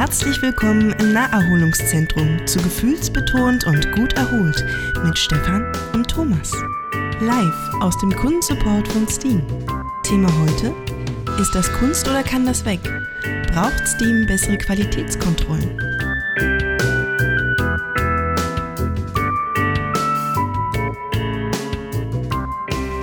Herzlich willkommen im Naherholungszentrum zu Gefühlsbetont und gut erholt mit Stefan und Thomas. Live aus dem Kundensupport von Steam. Thema heute: Ist das Kunst oder kann das weg? Braucht Steam bessere Qualitätskontrollen?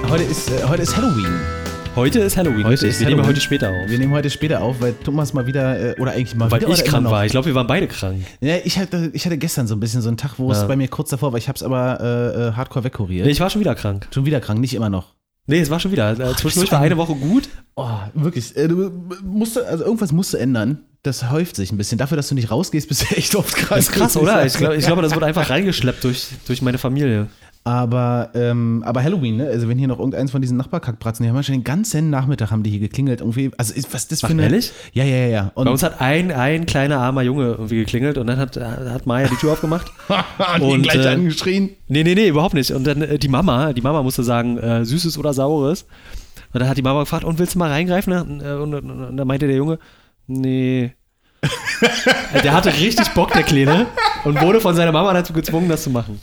Heute ist, äh, heute ist Halloween. Heute ist Halloween. Heute ist wir nehmen Halloween. heute später auf. Wir nehmen heute später auf, weil Thomas mal wieder, äh, oder eigentlich mal weil wieder. ich oder immer krank war. Ich glaube, wir waren beide krank. Ja, ich, hatte, ich hatte gestern so ein bisschen so einen Tag, wo es Ja. bei mir kurz davor war. Ich habe es aber äh, äh, hardcore wegkuriert. Nee, ich war schon wieder krank. Schon wieder krank, nicht immer noch. Nee, es war schon wieder. Äh, Zwischendurch so war ein- eine Woche gut. Oh, wirklich. Äh, du musst, also irgendwas musst du ändern. Das häuft sich ein bisschen. Dafür, dass du nicht rausgehst, bist du echt oft krank. Das ist krass, oder? Ich glaube, ich glaube, das wurde einfach reingeschleppt durch, durch meine Familie. Aber, ähm, aber Halloween, ne? Also wenn hier noch irgendeins von diesen Nachbarkackbratzen, die haben ja schon den ganzen Nachmittag haben die hier geklingelt. Irgendwie, also ist, was ist das für Ach, eine. ehrlich? Ja, ja, ja, ja. Und Bei uns hat ein, ein kleiner armer Junge irgendwie geklingelt und dann hat, hat Maya die Tür aufgemacht. und und, gleich äh, angeschrien. Nee, nee, nee, überhaupt nicht. Und dann äh, die Mama, die Mama musste sagen, äh, süßes oder saures. Und dann hat die Mama gefragt, und willst du mal reingreifen? Und, äh, und, und, und dann meinte der Junge, nee. Der hatte richtig Bock, der Kleine, und wurde von seiner Mama dazu gezwungen, das zu machen.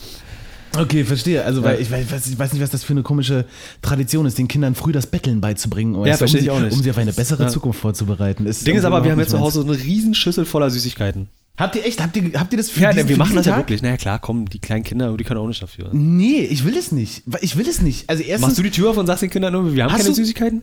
Okay, verstehe. Also, weil Ja. ich, weiß, ich weiß nicht, was das für eine komische Tradition ist, den Kindern früh das Betteln beizubringen. du, verstehe um ich sie, auch nicht. Um sie auf eine bessere Ja. Zukunft vorzubereiten. Das Ding ist aber, wir haben jetzt zu Hause so eine Riesenschüssel voller Süßigkeiten. Habt ihr echt, habt ihr, habt ihr das für Ja, diesen- wir für machen das ja Tag? wirklich. Na ja, klar, komm, die kleinen Kinder, die können auch nicht dafür. Nee, ich will es nicht. Ich will es nicht. Also erstens, Machst du die Tür auf und sagst den Kindern nur, wir haben keine du- Süßigkeiten?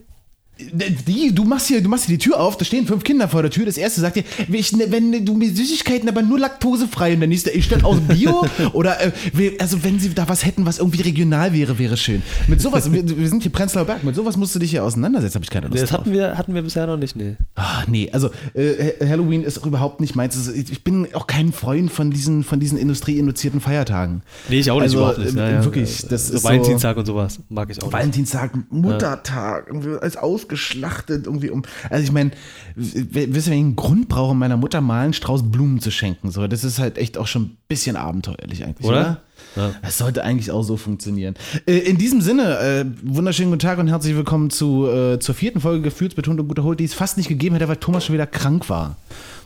Die, du machst hier, du machst hier die Tür auf, da stehen fünf Kinder vor der Tür. Das erste sagt dir, wenn du mir Süßigkeiten, aber nur laktosefrei. Und der nächste, ich stelle aus Bio. oder äh, also wenn sie da was hätten, was irgendwie regional wäre, wäre schön. Mit sowas, wir, wir sind hier Prenzlauer Berg, mit sowas musst du dich hier auseinandersetzen, habe ich keine Lust Nee, das drauf. hatten wir, hatten wir bisher noch nicht, nee. Ah, nee, also äh, Halloween ist auch überhaupt nicht meins. Also, ich bin auch kein Freund von diesen, von diesen industrieinduzierten Feiertagen. Nee, ich auch nicht, Also, überhaupt nicht. äh, Ja, ja. wirklich, das so ist so- Valentinstag und sowas mag ich auch nicht. Valentinstag, Muttertag, irgendwie als ausgeschlachtet, irgendwie um. Also ich meine, wisst ihr, wenn ich einen Grund brauche, meiner Mutter mal einen Strauß Blumen zu schenken, so, das ist halt echt auch schon ein bisschen abenteuerlich eigentlich, oder? Oder? Ja. Das sollte eigentlich auch so funktionieren. Äh, in diesem Sinne, äh, wunderschönen guten Tag und herzlich willkommen zu, äh, zur vierten Folge Gefühlsbetont und gut erholt, die es fast nicht gegeben hätte, weil Thomas schon wieder krank war.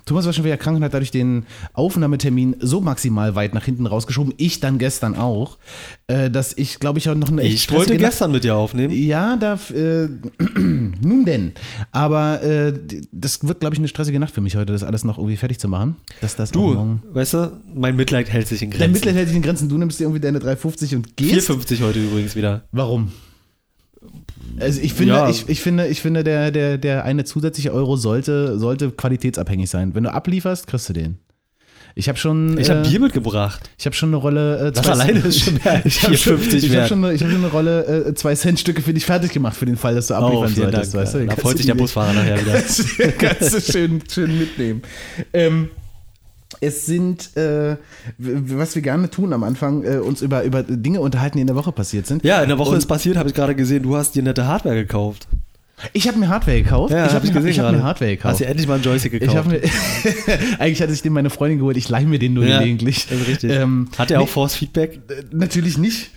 Thomas war schon wieder krank und hat dadurch den Aufnahmetermin so maximal weit nach hinten rausgeschoben. Ich dann gestern auch, äh, dass ich, glaube ich, auch noch eine echt Ich wollte gestern mit dir aufnehmen. ja, da, äh, nun denn. Aber äh, das wird, glaube ich, eine stressige Nacht für mich heute, das alles noch irgendwie fertig zu machen. Dass das Du, weißt du, mein Mitleid hält sich in Dein Grenzen. Mitleid hält sich in Grenzen. Du nimmst dir irgendwie deine 3,50 und gehst. 4,50 heute übrigens wieder. Warum? Also ich finde, Ja. ich, ich finde, ich finde, der, der, der eine zusätzliche Euro sollte, sollte qualitätsabhängig sein. Wenn du ablieferst, kriegst du den. Ich habe schon, Ich äh, habe Bier mitgebracht. ich habe schon eine Rolle. Äh, Das zwei- alleine ist schon mehr Ich habe schon, 4,50 ich hab schon, eine- ich hab schon eine Rolle äh, zwei Cent Stücke für dich fertig gemacht für den Fall, dass du abliefern Oh, solltest. Dank. Weißt du? Da freut sich der Busfahrer nachher wieder. Kannst, kannst du schön, schön mitnehmen. Ähm, es sind, äh, was wir gerne tun am Anfang, äh, uns über, über Dinge unterhalten, die in der Woche passiert sind. Ja, in der Woche Und ist passiert, habe ich gerade gesehen, du hast dir nette Hardware gekauft. Ich habe mir Hardware gekauft. Ja, ich hab habe ich hab mir. Hardware gekauft. Hast dir endlich mal einen Joystick gekauft. mir, eigentlich hatte ich den meine Freundin geholt, ich leihe mir den nur ja, gelegentlich. richtig. Ähm, Hat er auch nee, Force Feedback? äh, Natürlich nicht.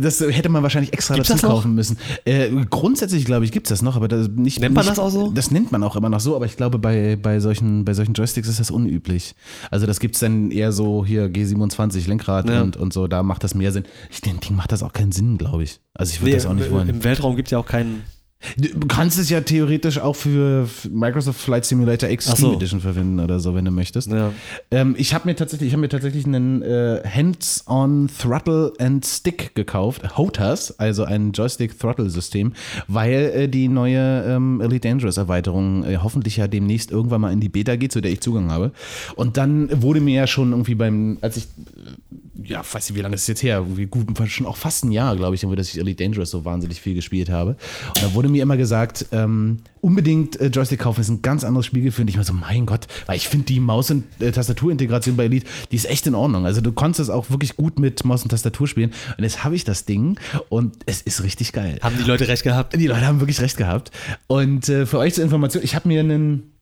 Das hätte man wahrscheinlich extra Gibt's dazu kaufen müssen. Äh, grundsätzlich, glaube ich, gibt es das noch, aber das nicht. Nennt man nicht, das auch so? Das nennt man auch immer noch so, aber ich glaube, bei, bei, solchen, bei solchen Joysticks ist das unüblich. Also, das gibt es dann eher so hier G27, Lenkrad Ja. und, und so, da macht das mehr Sinn. Ich, dem Ding macht das auch keinen Sinn, glaube ich. Also, ich würde das auch nicht wollen. Im Weltraum gibt es ja auch keinen. Du kannst es ja theoretisch auch für Microsoft Flight Simulator Steam so. Edition verwenden oder so, wenn du möchtest. Ja. Ähm, ich habe mir tatsächlich, ich habe mir tatsächlich einen äh, Hands-on Throttle and Stick gekauft, HOTAS, also ein Joystick-Throttle-System, weil äh, die neue ähm, Elite Dangerous Erweiterung äh, hoffentlich ja demnächst irgendwann mal in die Beta geht, zu der ich Zugang habe. Und dann wurde mir ja schon irgendwie beim, als ich ja, weiß nicht, wie lange ist es jetzt her, irgendwie gut, schon auch fast ein Jahr, glaube ich, irgendwie, dass ich Elite Dangerous so wahnsinnig viel gespielt habe. Und da wurde mir immer gesagt, ähm, unbedingt äh, Joystick kaufen, ist ein ganz anderes Spielgefühl. Und ich war so, mein Gott, weil ich finde die Maus- und äh, Tastaturintegration bei Elite, die ist echt in Ordnung. Also du konntest es auch wirklich gut mit Maus und Tastatur spielen. Und jetzt habe ich das Ding und es ist richtig geil. Haben die Leute recht gehabt? Die Leute haben wirklich recht gehabt. Und äh, für euch zur Information, ich habe mir einen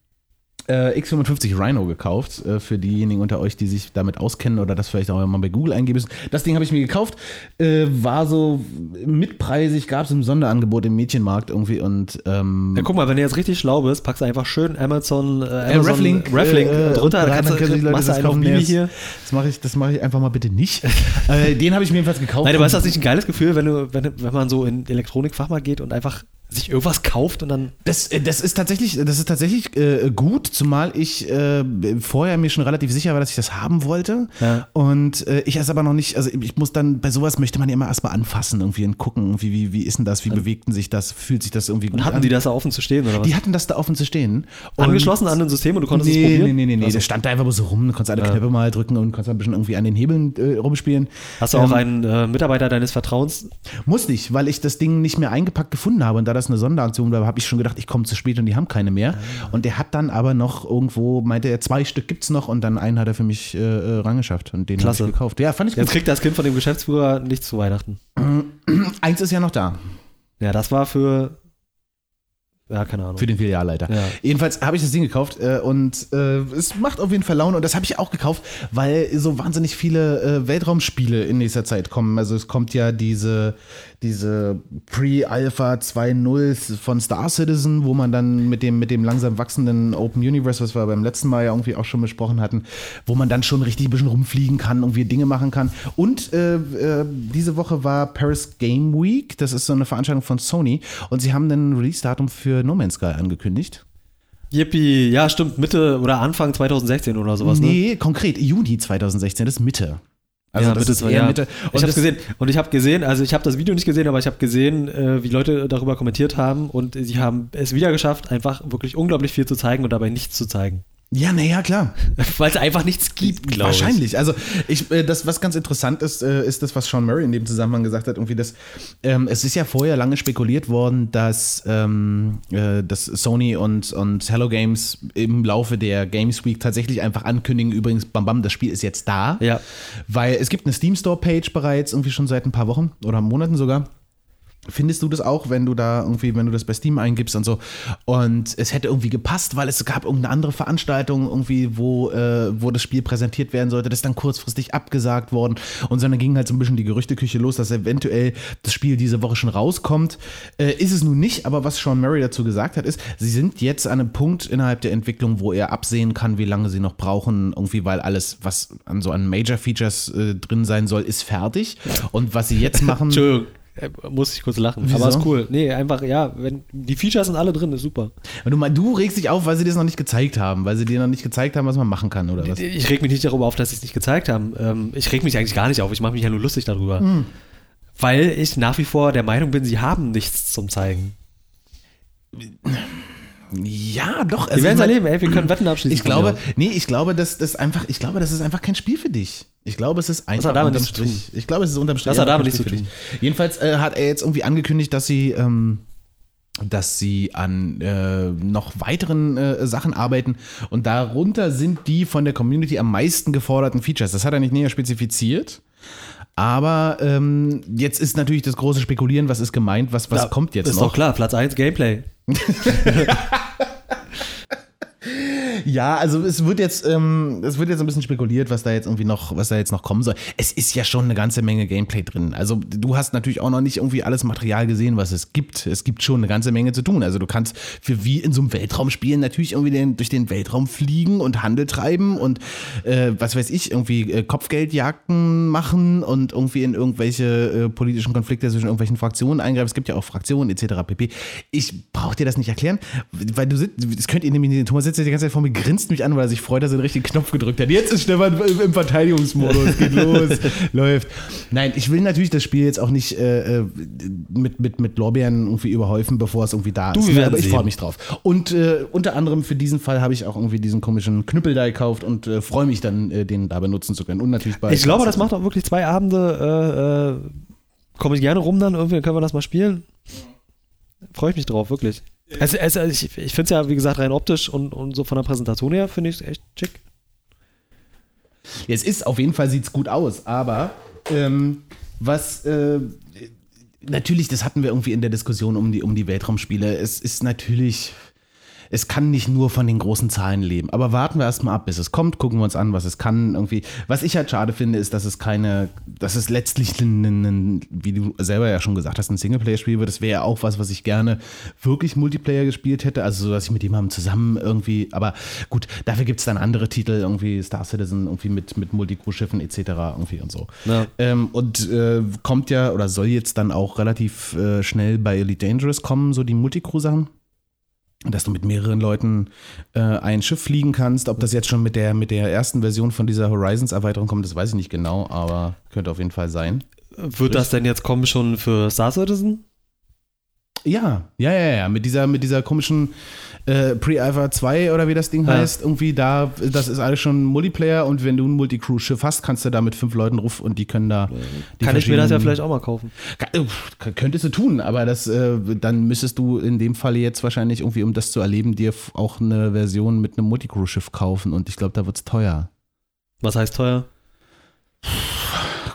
äh, X55 Rhino gekauft, äh, für diejenigen unter euch, die sich damit auskennen oder das vielleicht auch mal bei Google eingeben müssen. Das Ding habe ich mir gekauft, äh, war so mitpreisig, gab es im Sonderangebot im Mädchenmarkt irgendwie und ähm, Ja, guck mal, wenn du jetzt richtig schlau bist, packst du einfach schön Amazon, äh, äh, Amazon Reflink, Reflink äh, drunter, dann kannst dann können du, sich Leute du das kaufen. Nee, hier. Das mache ich, das mache ich einfach mal bitte nicht. äh, den habe ich mir jedenfalls gekauft. Nein, aber ist das nicht ein geiles Gefühl, wenn, du, wenn, wenn man so in Elektronikfachmarkt geht und einfach sich irgendwas kauft und dann. Das, äh, das ist tatsächlich, das ist tatsächlich äh, gut, zumal ich äh, vorher mir schon relativ sicher war, dass ich das haben wollte. Ja. Und äh, ich es aber noch nicht, also ich muss dann, bei sowas möchte man ja immer erstmal anfassen irgendwie und gucken, irgendwie, wie, wie ist denn das, wie bewegt denn sich das, fühlt sich das irgendwie gut Und hatten an. die das da offen zu stehen oder was? Die hatten das da offen zu stehen. Und- Angeschlossen an ein System und du konntest nee, es probieren? Nee, nee, nee, nee. Also, Der stand da einfach so rum, du konntest alle Ja. Knöpfe mal drücken und konntest ein bisschen irgendwie an den Hebeln äh, rumspielen. hast du auch Ähm, einen äh, Mitarbeiter deines Vertrauens? Muss nicht, weil ich das Ding nicht mehr eingepackt gefunden habe. Und da das eine Sonderaktion war, habe ich schon gedacht, ich komme zu spät und die haben keine mehr. Und der hat dann aber noch irgendwo, meinte er, zwei Stück gibt's noch und dann einen hat er für mich äh, äh, rangeschafft und den habe ich gekauft. Ja, fand ich Jetzt gut. kriegt das Kind von dem Geschäftsführer nichts zu Weihnachten. Eins ist ja noch da Ja, das war für. Ja, keine Ahnung. für den Filialleiter. Ja. Jedenfalls habe ich das Ding gekauft äh, und äh, es macht auf jeden Fall Laune und das habe ich auch gekauft, weil so wahnsinnig viele äh, Weltraumspiele in nächster Zeit kommen. Also es kommt ja diese, diese Pre-Alpha 2.0 von Star Citizen, wo man dann mit dem, mit dem langsam wachsenden Open Universe, was wir beim letzten Mal ja irgendwie auch schon besprochen hatten, wo man dann schon richtig ein bisschen rumfliegen kann, irgendwie Dinge machen kann. Und äh, äh, diese Woche war Paris Game Week, das ist so eine Veranstaltung von Sony und sie haben ein Release-Datum für No Man's Sky angekündigt. Yippie, ja, stimmt, Mitte oder Anfang 2016 oder sowas, ne? nee, konkret, Juni 2016, das ist Mitte. Also ja, das Mitte, ist eher ja. Mitte. ich Und habe das- gesehen und ich habe gesehen, also ich habe das Video nicht gesehen, aber ich habe gesehen, äh, wie Leute darüber kommentiert haben und sie haben es wieder geschafft, einfach wirklich unglaublich viel zu zeigen und dabei nichts zu zeigen, Ja, naja, klar. weil es einfach nichts gibt, glaube ich. Wahrscheinlich. Also ich, äh, das, was ganz interessant ist, äh, ist das, was Sean Murray in dem Zusammenhang gesagt hat, irgendwie das, ähm, es ist ja vorher lange spekuliert worden, dass, ähm, äh, dass Sony und, und Hello Games im Laufe der Games Week tatsächlich einfach ankündigen, übrigens, bam bam, das Spiel ist jetzt da. Ja. Weil es gibt eine Steam Store Page bereits, irgendwie schon seit ein paar Wochen oder Monaten sogar. Findest du das auch, wenn du da irgendwie, wenn du das bei Steam eingibst und so? Und es hätte irgendwie gepasst, weil es gab irgendeine andere Veranstaltung irgendwie, wo, äh, wo das Spiel präsentiert werden sollte. Das ist dann kurzfristig abgesagt worden. Und so dann ging halt so ein bisschen die Gerüchteküche los, dass eventuell das Spiel diese Woche schon rauskommt. Äh, ist es nun nicht, aber was Sean Murray dazu gesagt hat, ist, sie sind jetzt an einem Punkt innerhalb der Entwicklung, wo er absehen kann, wie lange sie noch brauchen, irgendwie, weil alles, was an so an Major Features äh, drin sein soll, ist fertig. Und was sie jetzt machen. Entschuldigung, muss ich kurz lachen, Wieso? aber ist cool. Nee, einfach, ja, wenn die Features sind alle drin, ist super. Du, du regst dich auf, weil sie dir das noch nicht gezeigt haben, weil sie dir noch nicht gezeigt haben, was man machen kann, oder was? Ich reg mich nicht darüber auf, dass sie es nicht gezeigt haben. Ähm, ich reg mich eigentlich gar nicht auf. Ich mache mich ja nur lustig darüber. Hm. Weil ich nach wie vor der Meinung bin, sie haben nichts zum Zeigen. Ja, doch. Wir also werden es erleben, ey, wir können Wetten abschließen. Ich glaube, nee, ich glaube, dass das einfach, ich glaube, das ist einfach kein Spiel für dich. Ich glaube, es ist einfach unterm tun. Strich. Ich glaube, es ist unterm Strich. Das hat damit nichts zu dich. Jedenfalls äh, hat er jetzt irgendwie angekündigt, dass sie, ähm, dass sie an äh, noch weiteren äh, Sachen arbeiten und darunter sind die von der Community am meisten geforderten Features. Das hat er nicht näher spezifiziert. Aber ähm, jetzt ist natürlich das große Spekulieren, was ist gemeint, was, was Ja, kommt jetzt ist noch. doch klar, Platz 1 Gameplay. Ja, also es wird jetzt, ähm, es wird jetzt ein bisschen spekuliert, was da jetzt irgendwie noch, was da jetzt noch kommen soll. Es ist ja schon eine ganze Menge Gameplay drin. Also du hast natürlich auch noch nicht irgendwie alles Material gesehen, was es gibt. Es gibt schon eine ganze Menge zu tun. Also du kannst für wie in so einem Weltraumspiel natürlich irgendwie den, durch den Weltraum fliegen und Handel treiben und äh, was weiß ich, irgendwie äh, Kopfgeldjagden machen und irgendwie in irgendwelche äh, politischen Konflikte zwischen irgendwelchen Fraktionen eingreifen. Es gibt ja auch Fraktionen etc. pp. Ich brauche dir das nicht erklären, weil du sitzt, das könnt ihr nämlich. Thomas sitzt ja die ganze Zeit vor mir, grinst mich an, weil er sich freut, dass er den richtigen Knopf gedrückt hat. Jetzt ist Stefan im Verteidigungsmodus, geht los, läuft. Nein, ich will natürlich das Spiel jetzt auch nicht äh, äh, mit, mit, mit Lorbeeren irgendwie überhäufen, bevor es irgendwie da Du, ist. Aber ich freue mich drauf. Und äh, unter anderem für diesen Fall habe ich auch irgendwie diesen komischen Knüppel da gekauft und äh, freue mich dann, äh, den da benutzen zu können. Und natürlich bei. Ich glaube, das macht auch wirklich zwei Abende. Äh, Komme ich gerne rum dann, irgendwie können wir das mal spielen. Freue ich mich drauf, wirklich. Also, also ich, ich finde es ja, wie gesagt, rein optisch und, und so von der Präsentation her finde ich es echt schick. Ja, es ist, auf jeden Fall sieht es gut aus, aber ähm, was äh, natürlich, das hatten wir irgendwie in der Diskussion um die, um die Weltraumspiele, es ist natürlich. Es kann nicht nur von den großen Zahlen leben. Aber warten wir erstmal ab, bis es kommt, gucken wir uns an, was es kann. Irgendwie. Was ich halt schade finde, ist, dass es keine, dass es letztlich, ein, ein, wie du selber ja schon gesagt hast, ein Singleplayer-Spiel wird. Das wäre ja auch was, was ich gerne wirklich Multiplayer gespielt hätte. Also, so, dass ich mit jemandem zusammen irgendwie, aber gut, dafür gibt es dann andere Titel, irgendwie Star Citizen, irgendwie mit, mit Multicrew-Schiffen etc. irgendwie und so. Ja. Ähm, und äh, kommt ja oder soll jetzt dann auch relativ äh, schnell bei Elite Dangerous kommen, so die Multicrew-Sachen dass du mit mehreren Leuten äh, ein Schiff fliegen kannst. Ob das jetzt schon mit der, mit der ersten Version von dieser Horizons-Erweiterung kommt, das weiß ich nicht genau, aber könnte auf jeden Fall sein. Wird das denn jetzt kommen schon für Star Citizen? Ja, ja, ja, ja. Mit dieser, mit dieser komischen äh, Pre-Alpha 2 oder wie das Ding Ja. heißt, irgendwie da, das ist alles schon Multiplayer und wenn du ein Multicrew-Schiff hast, kannst du da mit fünf Leuten ruf und die können da. Die Kann ich mir das ja vielleicht auch mal kaufen. Ka- äh, Könntest du tun, aber das, äh, dann müsstest du in dem Falle jetzt wahrscheinlich irgendwie, um das zu erleben, dir auch eine Version mit einem Multicrew-Schiff kaufen und ich glaube, da wird's teuer. Was heißt teuer?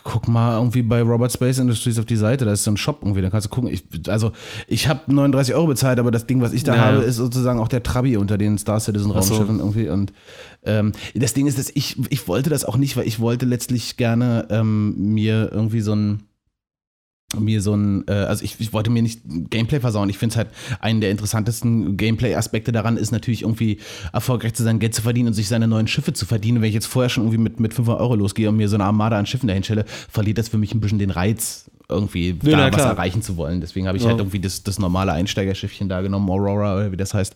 Guck mal irgendwie bei Robert Space Industries auf die Seite, da ist so ein Shop irgendwie, da kannst du gucken. Ich, also ich habe 39 Euro bezahlt, aber das Ding, was ich da Ja. habe, ist sozusagen auch der Trabi unter den Star Citizen Ach so. Raumschiffen irgendwie. Und ähm, das Ding ist, dass ich, ich wollte das auch nicht, weil ich wollte letztlich gerne ähm, mir irgendwie so ein mir so ein, äh, also ich, ich wollte mir nicht Gameplay versauen. Ich finde es halt einen der interessantesten Gameplay-Aspekte daran ist natürlich irgendwie erfolgreich zu sein, Geld zu verdienen und sich seine neuen Schiffe zu verdienen. Wenn ich jetzt vorher schon irgendwie mit, mit 500 Euro losgehe und mir so eine Armada an Schiffen dahin stelle, verliert das für mich ein bisschen den Reiz, irgendwie Ja, da was klar. erreichen zu wollen. Deswegen habe ich Ja. halt irgendwie das, das normale Einsteigerschiffchen da genommen, Aurora oder wie das heißt.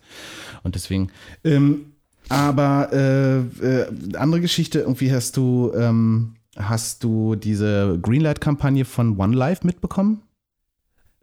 Und deswegen, ähm, aber äh, äh, andere Geschichte, irgendwie hast du, ähm, hast du diese Greenlight-Kampagne von One Life mitbekommen?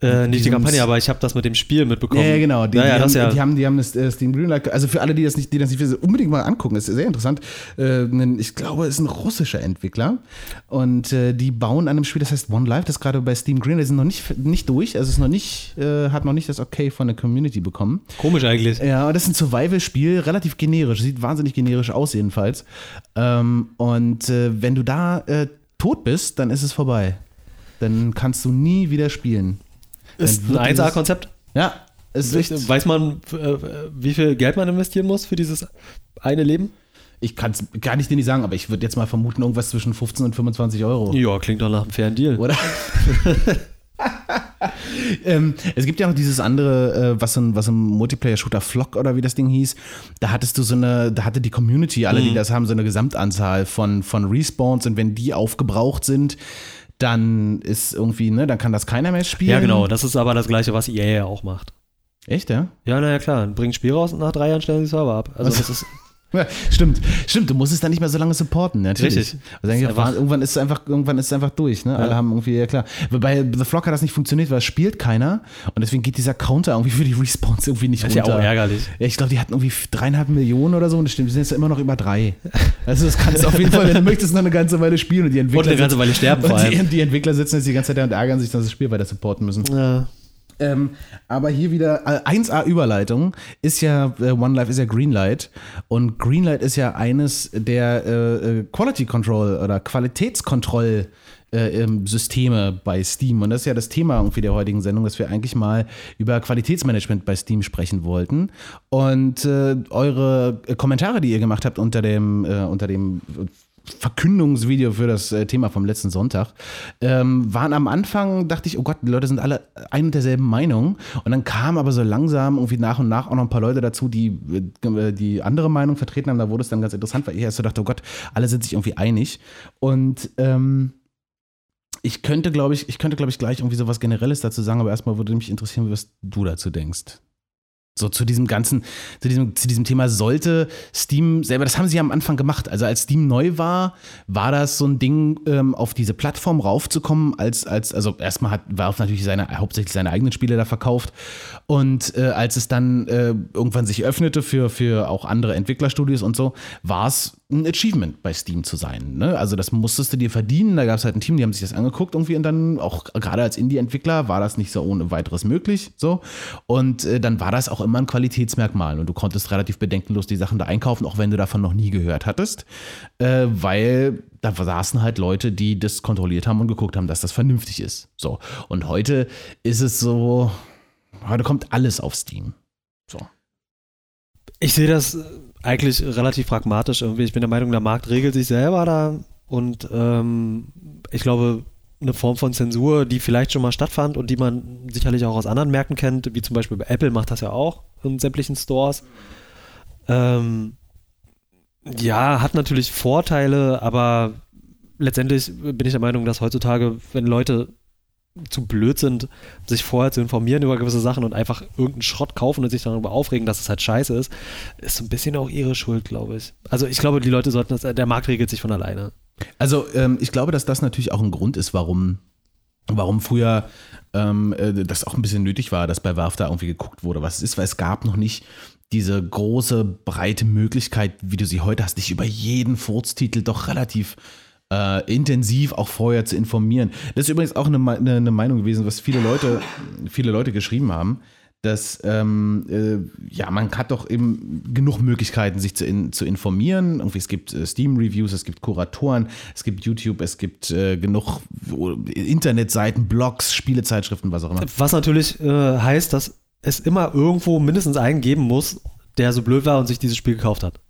Äh, nicht die Kampagne, aber ich habe das mit dem Spiel mitbekommen. Ja, genau. Die, ja, ja, die, das haben, ja. die haben, die haben das äh, Steam Greenlight, also für alle, die das nicht, die das nicht wissen, unbedingt mal angucken. Das ist sehr interessant. Äh, ich glaube, es ist ein russischer Entwickler und äh, die bauen an einem Spiel, das heißt One Life, das gerade bei Steam Greenlight ist noch nicht, nicht durch, also es ist noch nicht, hat noch nicht das Okay von der Community bekommen. Komisch eigentlich. Ja, und das ist ein Survival-Spiel, relativ generisch, sieht wahnsinnig generisch aus jedenfalls. Ähm, und wenn du da tot bist, dann ist es vorbei. Dann kannst du nie wieder spielen. Ist ein wird dieses- 1A-Konzept. Ja, ist echt. Weiß man, äh, wie viel Geld man investieren muss für dieses eine Leben? Ich kann es gar nicht dir nicht sagen, aber ich würde jetzt mal vermuten, irgendwas zwischen 15 und 25 Euro. Ja, klingt doch nach einem fairen Deal. Oder? ähm, es gibt ja noch dieses andere, äh, was ein, was ein Multiplayer-Shooter Flock oder wie das Ding hieß. Da hattest du so eine, da hatte die Community, alle, Mhm. die das haben, so eine Gesamtanzahl von, von Respawns und wenn die aufgebraucht sind, dann ist irgendwie, ne, dann kann das keiner mehr spielen. Ja, genau. Das ist aber das Gleiche, was EA ja auch macht. Echt, ja? Ja, naja, klar. Bringt Spiel raus und nach drei Jahren stellen sie Server ab. Also, das ist. Stimmt, stimmt, du musst es dann nicht mehr so lange supporten, natürlich. Richtig. Also Ist einfach- irgendwann ist es einfach, irgendwann ist es einfach durch, ne? Alle Ja. haben irgendwie, ja klar. Bei The Flock hat das nicht funktioniert, weil es spielt keiner und deswegen geht dieser Counter irgendwie für die Respawns irgendwie nicht Das ist ja runter. auch ärgerlich. Ja, ich glaube, die hatten irgendwie dreieinhalb Millionen oder so und das stimmt, wir sind jetzt immer noch über drei. Also das kannst du auf jeden Fall, wenn du möchtest, noch eine ganze Weile spielen und die Entwickler Und eine ganze Weile sterben vor und die, allem. die Entwickler sitzen jetzt die ganze Zeit da und ärgern sich, dass sie das Spiel weiter supporten müssen. Ja. Ähm, aber hier wieder äh, 1A Überleitung ist ja äh, One Life ist ja Greenlight und Greenlight ist ja eines der äh, äh, Quality Control oder Qualitätskontroll äh, ähm, Systeme bei Steam. Und das ist ja das Thema irgendwie der heutigen Sendung, dass wir eigentlich mal über Qualitätsmanagement bei Steam sprechen wollten. Und äh, eure äh, Kommentare, die ihr gemacht habt unter dem äh, unter dem äh, Verkündungsvideo für das äh, Thema vom letzten Sonntag, ähm, waren am Anfang, dachte ich, oh Gott, die Leute sind alle ein und derselben Meinung. Und dann kamen aber so langsam irgendwie nach und nach auch noch ein paar Leute dazu, die äh, die andere Meinung vertreten haben. Da wurde es dann ganz interessant, weil ich erst so dachte, oh Gott, alle sind sich irgendwie einig. Und ähm, ich könnte, glaube ich, ich könnte, glaube ich, gleich irgendwie so was Generelles dazu sagen, aber erstmal würde mich interessieren, was du dazu denkst. So zu diesem ganzen, zu diesem, zu diesem Thema sollte Steam selber, das haben sie ja am Anfang gemacht. Also als Steam neu war, war das so ein Ding, ähm, auf diese Plattform raufzukommen, als, als, also erstmal hat Valve natürlich seine, hauptsächlich seine eigenen Spiele da verkauft. Und äh, als es dann äh, irgendwann sich öffnete für, für auch andere Entwicklerstudios und so, war es ein Achievement bei Steam zu sein. Ne? Also das musstest du dir verdienen. Da gab es halt ein Team, die haben sich das angeguckt irgendwie und dann auch gerade als Indie-Entwickler war das nicht so ohne weiteres möglich. So. Und äh, dann war das auch immer ein Qualitätsmerkmal und du konntest relativ bedenkenlos die Sachen da einkaufen, auch wenn du davon noch nie gehört hattest, äh, weil da saßen halt Leute, die das kontrolliert haben und geguckt haben, dass das vernünftig ist. So. Und heute ist es so, heute kommt alles auf Steam. So. Ich sehe das eigentlich relativ pragmatisch irgendwie. Ich bin der Meinung, der Markt regelt sich selber da und ähm, ich glaube, eine Form von Zensur, die vielleicht schon mal stattfand und die man sicherlich auch aus anderen Märkten kennt, wie zum Beispiel bei Apple macht das ja auch in sämtlichen Stores. Ähm, ja, hat natürlich Vorteile, aber letztendlich bin ich der Meinung, dass heutzutage, wenn Leute zu blöd sind, sich vorher zu informieren über gewisse Sachen und einfach irgendeinen Schrott kaufen und sich darüber aufregen, dass es halt scheiße ist, ist so ein bisschen auch ihre Schuld, glaube ich. Also ich glaube, die Leute sollten das, der Markt regelt sich von alleine. Also ähm, ich glaube, dass das natürlich auch ein Grund ist, warum, warum früher ähm, äh, das auch ein bisschen nötig war, dass bei Valve da irgendwie geguckt wurde, was es ist, weil es gab noch nicht diese große, breite Möglichkeit, wie du sie heute hast, dich über jeden Furztitel doch relativ äh, intensiv auch vorher zu informieren. Das ist übrigens auch eine, eine, eine, Meinung gewesen, was viele Leute, viele Leute geschrieben haben, dass ähm, äh, ja, man hat doch eben genug Möglichkeiten, sich zu, in, zu informieren. Irgendwie, es gibt äh, Steam-Reviews, es gibt Kuratoren, es gibt YouTube, es gibt äh, genug Internetseiten, Blogs, Spielezeitschriften, was auch immer. Was natürlich äh, heißt, dass es immer irgendwo mindestens einen geben muss, der so blöd war und sich dieses Spiel gekauft hat.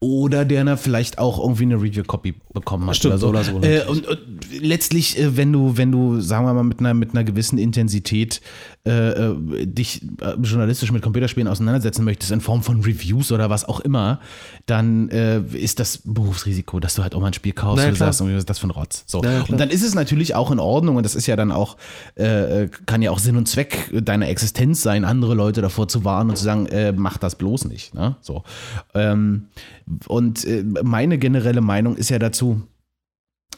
Oder der vielleicht auch irgendwie eine Review-Copy bekommen hat Stimmt, oder so. Oder so äh, und, und, letztlich, äh, wenn du, wenn du, sagen wir mal, mit einer, mit einer gewissen Intensität äh, äh dich äh, journalistisch mit Computerspielen auseinandersetzen möchtest, in Form von Reviews oder was auch immer, dann äh, ist das Berufsrisiko, dass du halt auch mal ein Spiel kaufst naja, und du sagst, was ist das für ein Rotz. So. Naja, und dann ist es natürlich auch in Ordnung und das ist ja dann auch, kann ja auch Sinn und Zweck deiner Existenz sein, andere Leute davor zu warnen und zu sagen, mach das bloß nicht. Ne? So. Ähm, und äh, meine generelle Meinung ist ja dazu,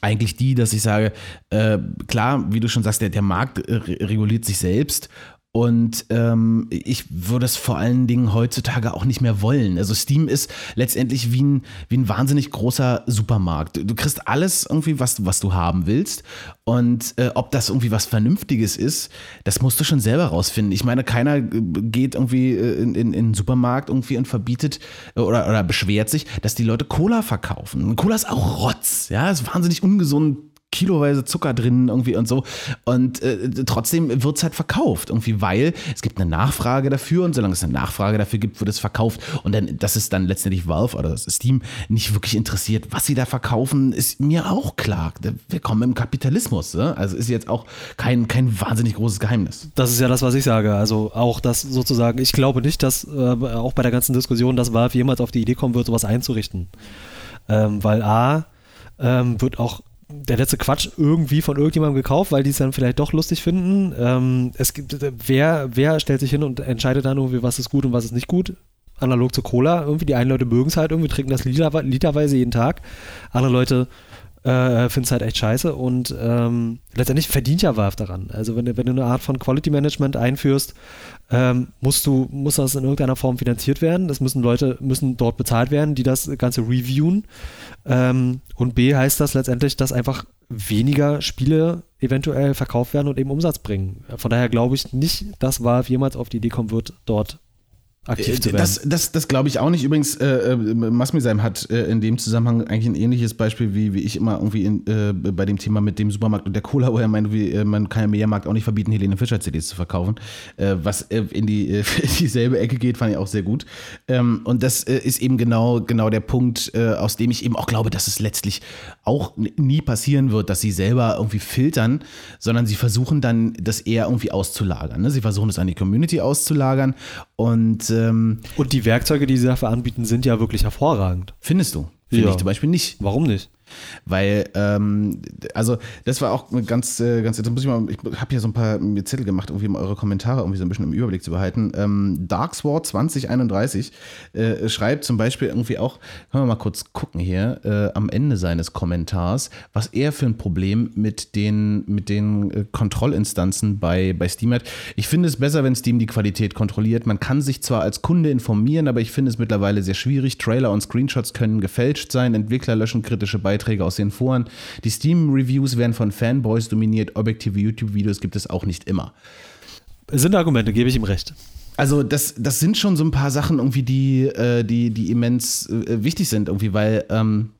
eigentlich die, dass ich sage, äh, klar, wie du schon sagst, der, der Markt äh, reguliert sich selbst und ähm, ich würde es vor allen Dingen heutzutage auch nicht mehr wollen. Also Steam ist letztendlich wie ein, wie ein wahnsinnig großer Supermarkt. Du kriegst alles irgendwie, was, was du haben willst. Und äh, ob das irgendwie was Vernünftiges ist, das musst du schon selber rausfinden. Ich meine, keiner äh, geht irgendwie äh, in, in, in den Supermarkt irgendwie und verbietet äh, oder, oder beschwert sich, dass die Leute Cola verkaufen. Cola ist auch Rotz. Ja, ist wahnsinnig ungesund kiloweise Zucker drin irgendwie und so. Und äh, trotzdem wird es halt verkauft irgendwie, weil es gibt eine Nachfrage dafür und solange es eine Nachfrage dafür gibt, wird es verkauft. Und dann, das ist dann letztendlich Valve oder das Steam nicht wirklich interessiert, was sie da verkaufen, ist mir auch klar. Wir kommen im Kapitalismus. Ne? Also ist jetzt auch kein, kein wahnsinnig großes Geheimnis. Das ist ja das, was ich sage. Also auch das sozusagen, ich glaube nicht, dass äh, auch bei der ganzen Diskussion, dass Valve jemals auf die Idee kommen wird, sowas einzurichten. Ähm, weil A, ähm, wird auch der letzte Quatsch irgendwie von irgendjemandem gekauft, weil die es dann vielleicht doch lustig finden. Ähm, es gibt, wer, wer stellt sich hin und entscheidet dann irgendwie, was ist gut und was ist nicht gut? Analog zu Cola, irgendwie, die einen Leute mögen es halt irgendwie, trinken das liter, literweise jeden Tag. Andere Leute äh, finde es halt echt scheiße und ähm, letztendlich verdient ja Valve daran. Also wenn, wenn du eine Art von Quality Management einführst, ähm, musst du, muss das in irgendeiner Form finanziert werden. Das müssen Leute, müssen dort bezahlt werden, die das Ganze reviewen. Ähm, und B heißt das letztendlich, dass einfach weniger Spiele eventuell verkauft werden und eben Umsatz bringen. Von daher glaube ich nicht, dass Valve jemals auf die Idee kommen wird, dort aktiv äh, zu werden. Das, das, das glaube ich auch nicht. Übrigens, äh, äh Masmisheim hat äh, in dem Zusammenhang eigentlich ein ähnliches Beispiel, wie, wie ich immer irgendwie in, äh, bei dem Thema mit dem Supermarkt und der Cola, wo er meint, wie, äh, man kann ja Mediamarkt auch nicht verbieten, Helene Fischer CDs zu verkaufen. was in, die, in dieselbe Ecke geht, fand ich auch sehr gut. Ähm, und das ist eben genau, genau der Punkt, aus dem ich eben auch glaube, dass es letztlich auch nie passieren wird, dass sie selber irgendwie filtern, sondern sie versuchen dann, das eher irgendwie auszulagern. Ne? Sie versuchen es an die Community auszulagern und ähm, Und die Werkzeuge, die sie dafür anbieten, sind ja wirklich hervorragend. Findest du? Finde ja. ich zum Beispiel nicht. Warum nicht? Weil, ähm, also das war auch ganz, äh, ganz interessant. Muss ich mal, ich habe hier so ein paar Zettel gemacht, irgendwie um eure Kommentare irgendwie so ein bisschen im Überblick zu behalten. Ähm, Darksword 2031 äh, schreibt zum Beispiel irgendwie auch, können wir mal kurz gucken hier, äh, am Ende seines Kommentars, was er für ein Problem mit den, mit den äh, Kontrollinstanzen bei, bei Steam hat. Ich finde es besser, wenn Steam die Qualität kontrolliert. Man kann sich zwar als Kunde informieren, aber ich finde es mittlerweile sehr schwierig. Trailer und Screenshots können gefälscht sein, Entwickler löschen kritische Beiträge Beiträge aus den Foren. Die Steam-Reviews werden von Fanboys dominiert, objektive YouTube-Videos gibt es auch nicht immer. Sind Argumente, gebe ich ihm recht. Also das, das sind schon so ein paar Sachen irgendwie, die, äh, die, die immens äh, wichtig sind irgendwie, weil ähm,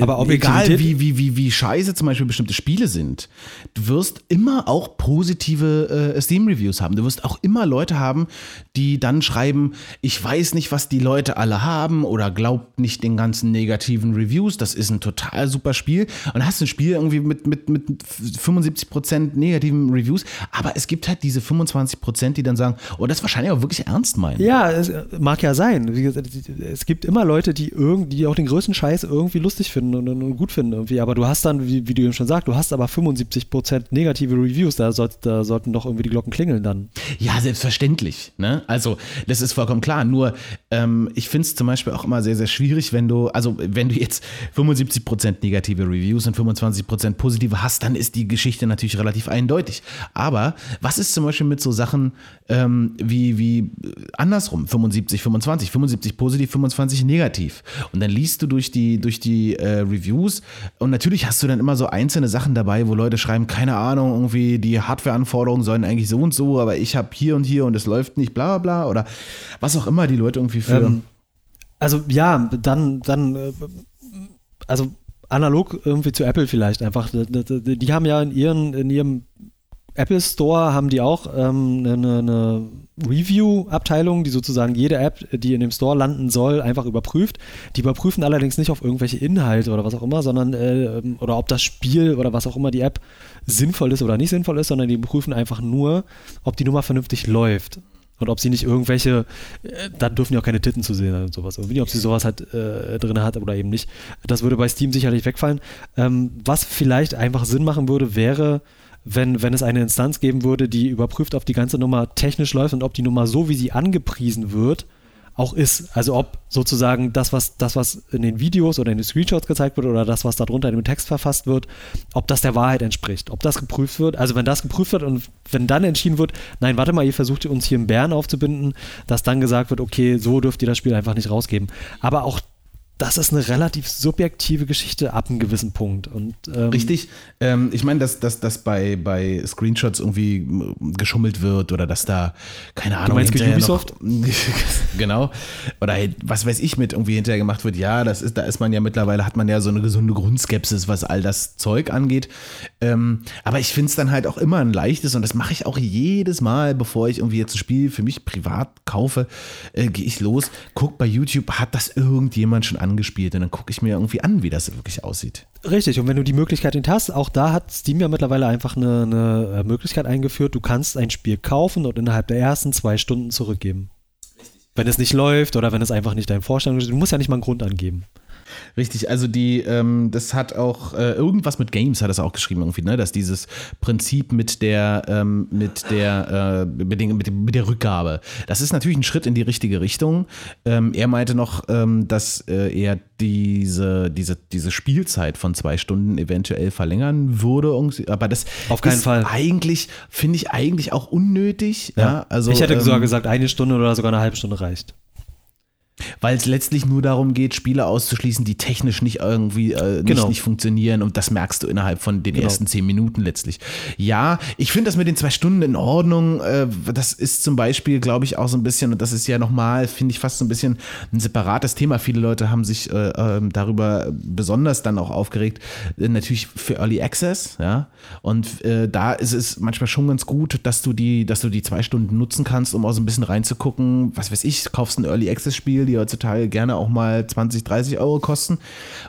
Aber äh, egal Objektivität- wie, wie, wie, wie scheiße zum Beispiel bestimmte Spiele sind, du wirst immer auch positive äh, Steam-Reviews haben. Du wirst auch immer Leute haben, die dann schreiben, ich weiß nicht, was die Leute alle haben oder glaubt nicht den ganzen negativen Reviews, das ist ein total super Spiel. Und dann hast du ein Spiel irgendwie mit, mit, mit 75% negativen Reviews, aber es gibt halt diese 25%, die dann sagen, oh, das wahrscheinlich auch wirklich ernst meinen. Ja, es äh, mag ja sein. Es gibt immer Leute, die irgendwie, die auch den größten Scheiß irgendwie lustig finden und, und gut finden irgendwie. Aber du hast dann, wie, wie du eben schon sagst, du hast aber 75% negative Reviews. Da, soll, da sollten doch irgendwie die Glocken klingeln dann. Ja, selbstverständlich. Ne? Also, das ist vollkommen klar. Nur, ähm, ich finde es zum Beispiel auch immer sehr, sehr schwierig, wenn du, also, wenn du jetzt 75% negative Reviews und 25% positive hast, dann ist die Geschichte natürlich relativ eindeutig. Aber was ist zum Beispiel mit so Sachen ähm, wie, wie äh, andersrum? 75, 25, 75 positiv, 25 negativ. Und dann liest du durch die, durch die äh, Reviews und natürlich hast du dann immer so einzelne Sachen dabei, wo Leute schreiben, keine Ahnung, irgendwie die Hardware-Anforderungen sollen eigentlich so und so, aber ich habe hier und hier und es läuft nicht, bla bla bla oder was auch immer die Leute irgendwie für. Ähm, also ja, dann, dann, äh, also analog irgendwie zu Apple vielleicht einfach. Die, haben ja in ihren, in ihrem Apple Store haben die auch ähm, eine, eine Review-Abteilung, die sozusagen jede App, die in dem Store landen soll, einfach überprüft. Die überprüfen allerdings nicht auf irgendwelche Inhalte oder was auch immer, sondern äh, oder ob das Spiel oder was auch immer die App sinnvoll ist oder nicht sinnvoll ist, sondern die prüfen einfach nur, ob die Nummer vernünftig läuft. Und ob sie nicht irgendwelche, äh, da dürfen ja auch keine Titten zu sehen und sowas. Irgendwie, ob sie sowas halt äh, drin hat oder eben nicht. Das würde bei Steam sicherlich wegfallen. Ähm, was vielleicht einfach Sinn machen würde, wäre, wenn, wenn es eine Instanz geben würde, die überprüft, ob die ganze Nummer technisch läuft und ob die Nummer so, wie sie angepriesen wird, auch ist. Also ob sozusagen das, was, das, was in den Videos oder in den Screenshots gezeigt wird oder das, was darunter in dem Text verfasst wird, ob das der Wahrheit entspricht, ob das geprüft wird. Also wenn das geprüft wird und wenn dann entschieden wird, nein, warte mal, ihr versucht uns hier im Bären aufzubinden, dass dann gesagt wird, okay, so dürft ihr das Spiel einfach nicht rausgeben. Aber auch das ist eine relativ subjektive Geschichte ab einem gewissen Punkt. Und, ähm, Richtig. Ähm, ich meine, dass, dass, dass bei, bei Screenshots irgendwie m, geschummelt wird oder dass da, keine Ahnung, meinst hinterher Ubisoft? Noch, genau. Oder halt, was weiß ich mit irgendwie hinterher gemacht wird. Ja, das ist, da ist man ja mittlerweile, hat man ja so eine gesunde Grundskepsis, was all das Zeug angeht. Ähm, aber ich finde es dann halt auch immer ein leichtes und das mache ich auch jedes Mal, bevor ich irgendwie jetzt ein Spiel für mich privat kaufe, äh, gehe ich los, guck bei YouTube, hat das irgendjemand schon angespielt und dann gucke ich mir irgendwie an, wie das wirklich aussieht. Richtig, und wenn du die Möglichkeit nicht hast, auch da hat Steam ja mittlerweile einfach eine, eine Möglichkeit eingeführt, du kannst ein Spiel kaufen und innerhalb der ersten zwei Stunden zurückgeben. Wenn es nicht läuft oder wenn es einfach nicht dein Vorstellung ist, du musst ja nicht mal einen Grund angeben. Richtig, also die, ähm, das hat auch äh, irgendwas mit Games hat das auch geschrieben irgendwie, ne, dass dieses Prinzip mit der, ähm, mit der, äh, mit, den, mit, der Rückgabe, das ist natürlich ein Schritt in die richtige Richtung. Ähm, er meinte noch, ähm, dass äh, er diese, diese, diese Spielzeit von zwei Stunden eventuell verlängern würde, aber das Auf keinen ist Fall. eigentlich, finde ich eigentlich auch unnötig. Ja, also, ich hätte ähm, sogar gesagt, eine Stunde oder sogar eine halbe Stunde reicht. Weil es letztlich nur darum geht, Spiele auszuschließen, die technisch nicht irgendwie äh, nicht, Genau. nicht funktionieren und das merkst du innerhalb von den Genau. ersten zehn Minuten letztlich. Ja, ich finde das mit den zwei Stunden in Ordnung. Äh, das ist zum Beispiel, glaube ich, auch so ein bisschen, und das ist ja nochmal, finde ich, fast so ein bisschen ein separates Thema. Viele Leute haben sich äh, ähm, darüber besonders dann auch aufgeregt, äh, natürlich für Early Access, ja. Und äh, da ist es manchmal schon ganz gut, dass du die, dass du die zwei Stunden nutzen kannst, um auch so ein bisschen reinzugucken, was weiß ich, kaufst ein Early Access Spiel, die heutzutage gerne auch mal 20, 30 Euro kosten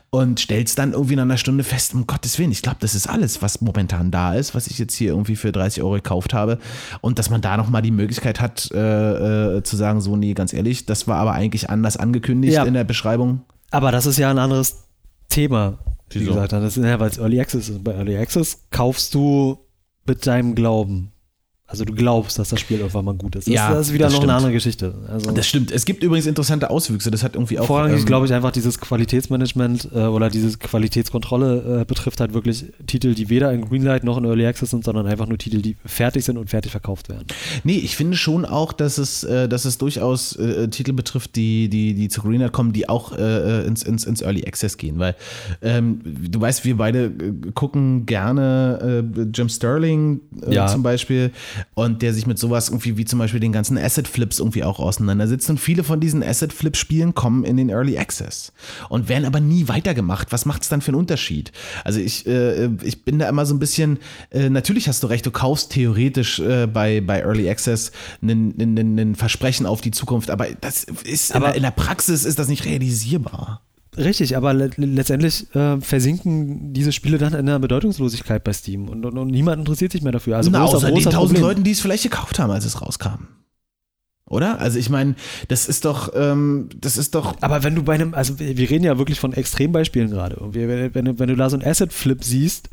und stellst dann irgendwie nach einer Stunde fest, um Gottes Willen, ich glaube, das ist alles, was momentan da ist, was ich jetzt hier irgendwie für 30 Euro gekauft habe und dass man da nochmal die Möglichkeit hat, äh, äh, zu sagen, so, nee, ganz ehrlich, das war aber eigentlich anders angekündigt Ja. in der Beschreibung. Aber das ist ja ein anderes Thema, wie Wieso? gesagt. Das ist, ja, weil es Early Access ist. Bei Early Access kaufst du mit deinem Glauben. Also du glaubst, dass das Spiel irgendwann mal gut ist. Das, Ja, das ist wieder das noch stimmt. eine andere Geschichte. Also Das stimmt. Es gibt übrigens interessante Auswüchse. Das hat irgendwie auch. Vorrangig, ähm, glaube ich, einfach dieses Qualitätsmanagement äh, oder diese Qualitätskontrolle äh, betrifft halt wirklich Titel, die weder in Greenlight noch in Early Access sind, sondern einfach nur Titel, die fertig sind und fertig verkauft werden. Nee, ich finde schon auch, dass es, äh, dass es durchaus äh, Titel betrifft, die, die, die zu Greenlight kommen, die auch äh, ins, ins, ins Early Access gehen. Weil ähm, du weißt, wir beide äh, gucken gerne äh, Jim Sterling äh, Ja. zum Beispiel. Und der sich mit sowas irgendwie wie zum Beispiel den ganzen Asset Flips irgendwie auch auseinandersetzt. Und viele von diesen Asset Flip Spielen kommen in den Early Access und werden aber nie weitergemacht. Was macht es dann für einen Unterschied? Also ich, äh, ich bin da immer so ein bisschen, äh, natürlich hast du recht, du kaufst theoretisch äh, bei, bei Early Access ein Versprechen auf die Zukunft, aber das ist aber in, der, in der Praxis ist das nicht realisierbar. Richtig, aber le letztendlich äh, versinken diese Spiele dann in der Bedeutungslosigkeit bei Steam und, und, und niemand interessiert sich mehr dafür. Also Na, außer den tausend Leuten, die es vielleicht gekauft haben, als es rauskam. Oder? Also ich meine, das ist doch, ähm, das ist doch. Aber wenn du bei einem, also wir reden ja wirklich von Extrembeispielen gerade. Wenn, wenn, wenn du da so einen Asset-Flip siehst,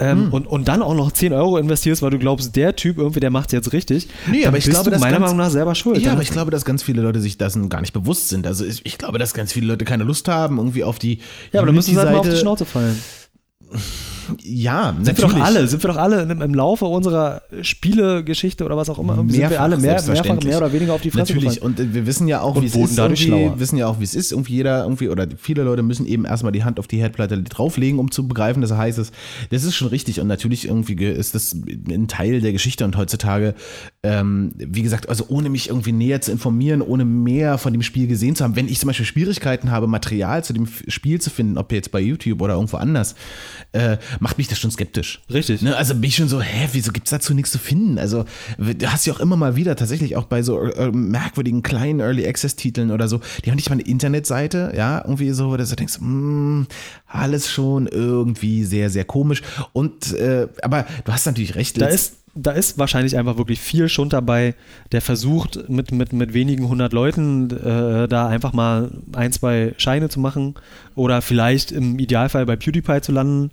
ähm, hm. und, und dann auch noch 10 Euro investierst, weil du glaubst, der Typ irgendwie, der macht jetzt richtig. Nee, aber ich glaube, du meiner Meinung nach selber schuld. Ja, aber ich glaube, dass ganz viele Leute sich dessen gar nicht bewusst sind. Also ich, ich glaube, dass ganz viele Leute keine Lust haben, irgendwie auf die. Ja, aber dann müssen sie halt mal auf die Schnauze fallen. Ja, sind natürlich. wir doch alle, sind wir doch alle im, im Laufe unserer Spielegeschichte oder was auch immer, mehrfach, sind wir alle mehr, mehrfach mehr oder weniger auf die Fresse Natürlich, gefallen. und wir wissen ja auch, wie es ist. Wissen ja auch, wie es ist. Irgendwie jeder, irgendwie, oder viele Leute müssen eben erstmal die Hand auf die Herdplatte drauflegen, um zu begreifen, dass heißt es. Das ist schon richtig und natürlich irgendwie ist das ein Teil der Geschichte und heutzutage, ähm, wie gesagt, also ohne mich irgendwie näher zu informieren, ohne mehr von dem Spiel gesehen zu haben, wenn ich zum Beispiel Schwierigkeiten habe, Material zu dem Spiel zu finden, ob jetzt bei YouTube oder irgendwo anders, äh, macht mich das schon skeptisch. Richtig. Ne, also bin ich schon so, hä, wieso gibt es dazu nichts zu finden? Also du hast ja auch immer mal wieder tatsächlich auch bei so äh, merkwürdigen kleinen Early Access Titeln oder so, die haben nicht mal eine Internetseite, ja, irgendwie so, wo du denkst, mh, hm, alles schon irgendwie sehr, sehr komisch. Und, äh, aber du hast natürlich recht. Da ist, da ist wahrscheinlich einfach wirklich viel schon dabei, der versucht, mit, mit, mit wenigen hundert Leuten äh, da einfach mal ein, zwei Scheine zu machen oder vielleicht im Idealfall bei PewDiePie zu landen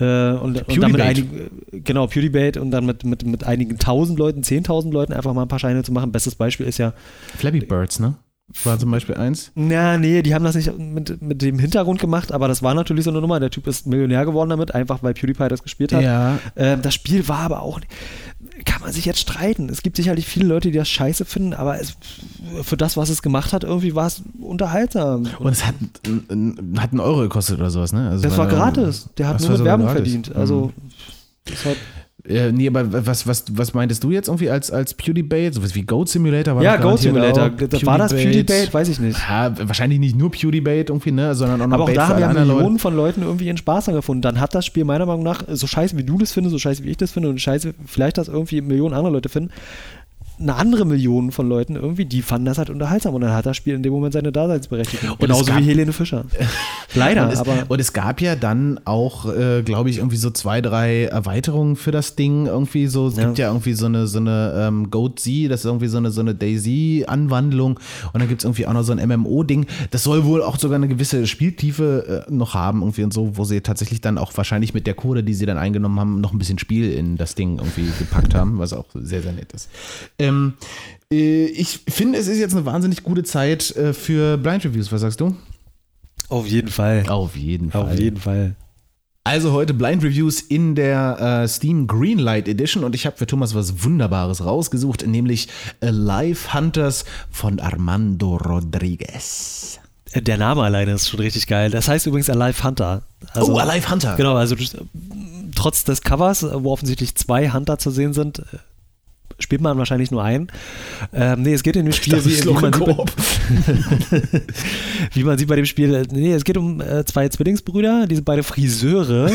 äh, und, und dann mit einigen, genau, PewDieBait und dann mit, mit, mit einigen tausend Leuten, zehntausend Leuten einfach mal ein paar Scheine zu machen. Bestes Beispiel ist ja Flappy Birds, ne? War zum Beispiel eins? Na, nee, die haben das nicht mit, mit dem Hintergrund gemacht, aber das war natürlich so eine Nummer. Der Typ ist Millionär geworden damit, einfach weil PewDiePie das gespielt hat. Ja. Äh, das Spiel war aber auch, kann man sich jetzt streiten. Es gibt sicherlich viele Leute, die das scheiße finden, aber es, für das, was es gemacht hat, irgendwie war es unterhaltsam. Und es hat, hat einen Euro gekostet oder sowas, ne? Also das war, gratis. Der hat nur mit Werbung gratis. verdient. Also, mhm. hat äh, nee, aber was, was, was meintest du jetzt irgendwie als, als PewDieBait? Sowas wie Goat Simulator war Ja, Goat Simulator. Auch. War das PewDieBait? Weiß ich nicht. Ja, wahrscheinlich nicht nur PewDieBait irgendwie, ne, sondern auch noch Aber auch Bait da haben ja Millionen Leute. von Leuten irgendwie ihren Spaß gefunden. Dann hat das Spiel meiner Meinung nach, so scheiße wie du das findest, so scheiße wie ich das finde und scheiße vielleicht das irgendwie Millionen andere Leute finden, eine andere Million von Leuten irgendwie, die fanden das halt unterhaltsam und dann hat das Spiel in dem Moment seine Daseinsberechtigung. Und Genauso wie Helene Fischer. Leider, und es, aber. Und es gab ja dann auch, äh, glaube ich, irgendwie so zwei, drei Erweiterungen für das Ding. Irgendwie so, es ja. gibt ja irgendwie so eine, so eine ähm, Goat Z, das ist irgendwie so eine, so eine Daisy-Anwandlung und dann gibt es irgendwie auch noch so ein MMO-Ding. Das soll wohl auch sogar eine gewisse Spieltiefe äh, noch haben, irgendwie und so, wo sie tatsächlich dann auch wahrscheinlich mit der Kohle, die sie dann eingenommen haben, noch ein bisschen Spiel in das Ding irgendwie gepackt haben, was auch sehr, sehr nett ist. Ähm, ähm, äh, ich finde, es ist jetzt eine wahnsinnig gute Zeit äh, für Blind Reviews. Was sagst du? Auf jeden Fall. Auf jeden Fall. Auf jeden Fall. Also heute Blind Reviews in der äh, Steam Greenlight Edition und ich habe für Thomas was Wunderbares rausgesucht, nämlich Live Hunters von Armando Rodriguez. Äh, der Name alleine ist schon richtig geil. Das heißt übrigens Alive Hunter. Also, oh, Alive Hunter. Genau, also trotz des Covers, wo offensichtlich zwei Hunter zu sehen sind, spielt man wahrscheinlich nur ein. Ähm, nee, es geht in dem Spiel, wie, wie, man sieht, wie man sieht bei dem Spiel, nee, es geht um äh, zwei Zwillingsbrüder, die sind beide Friseure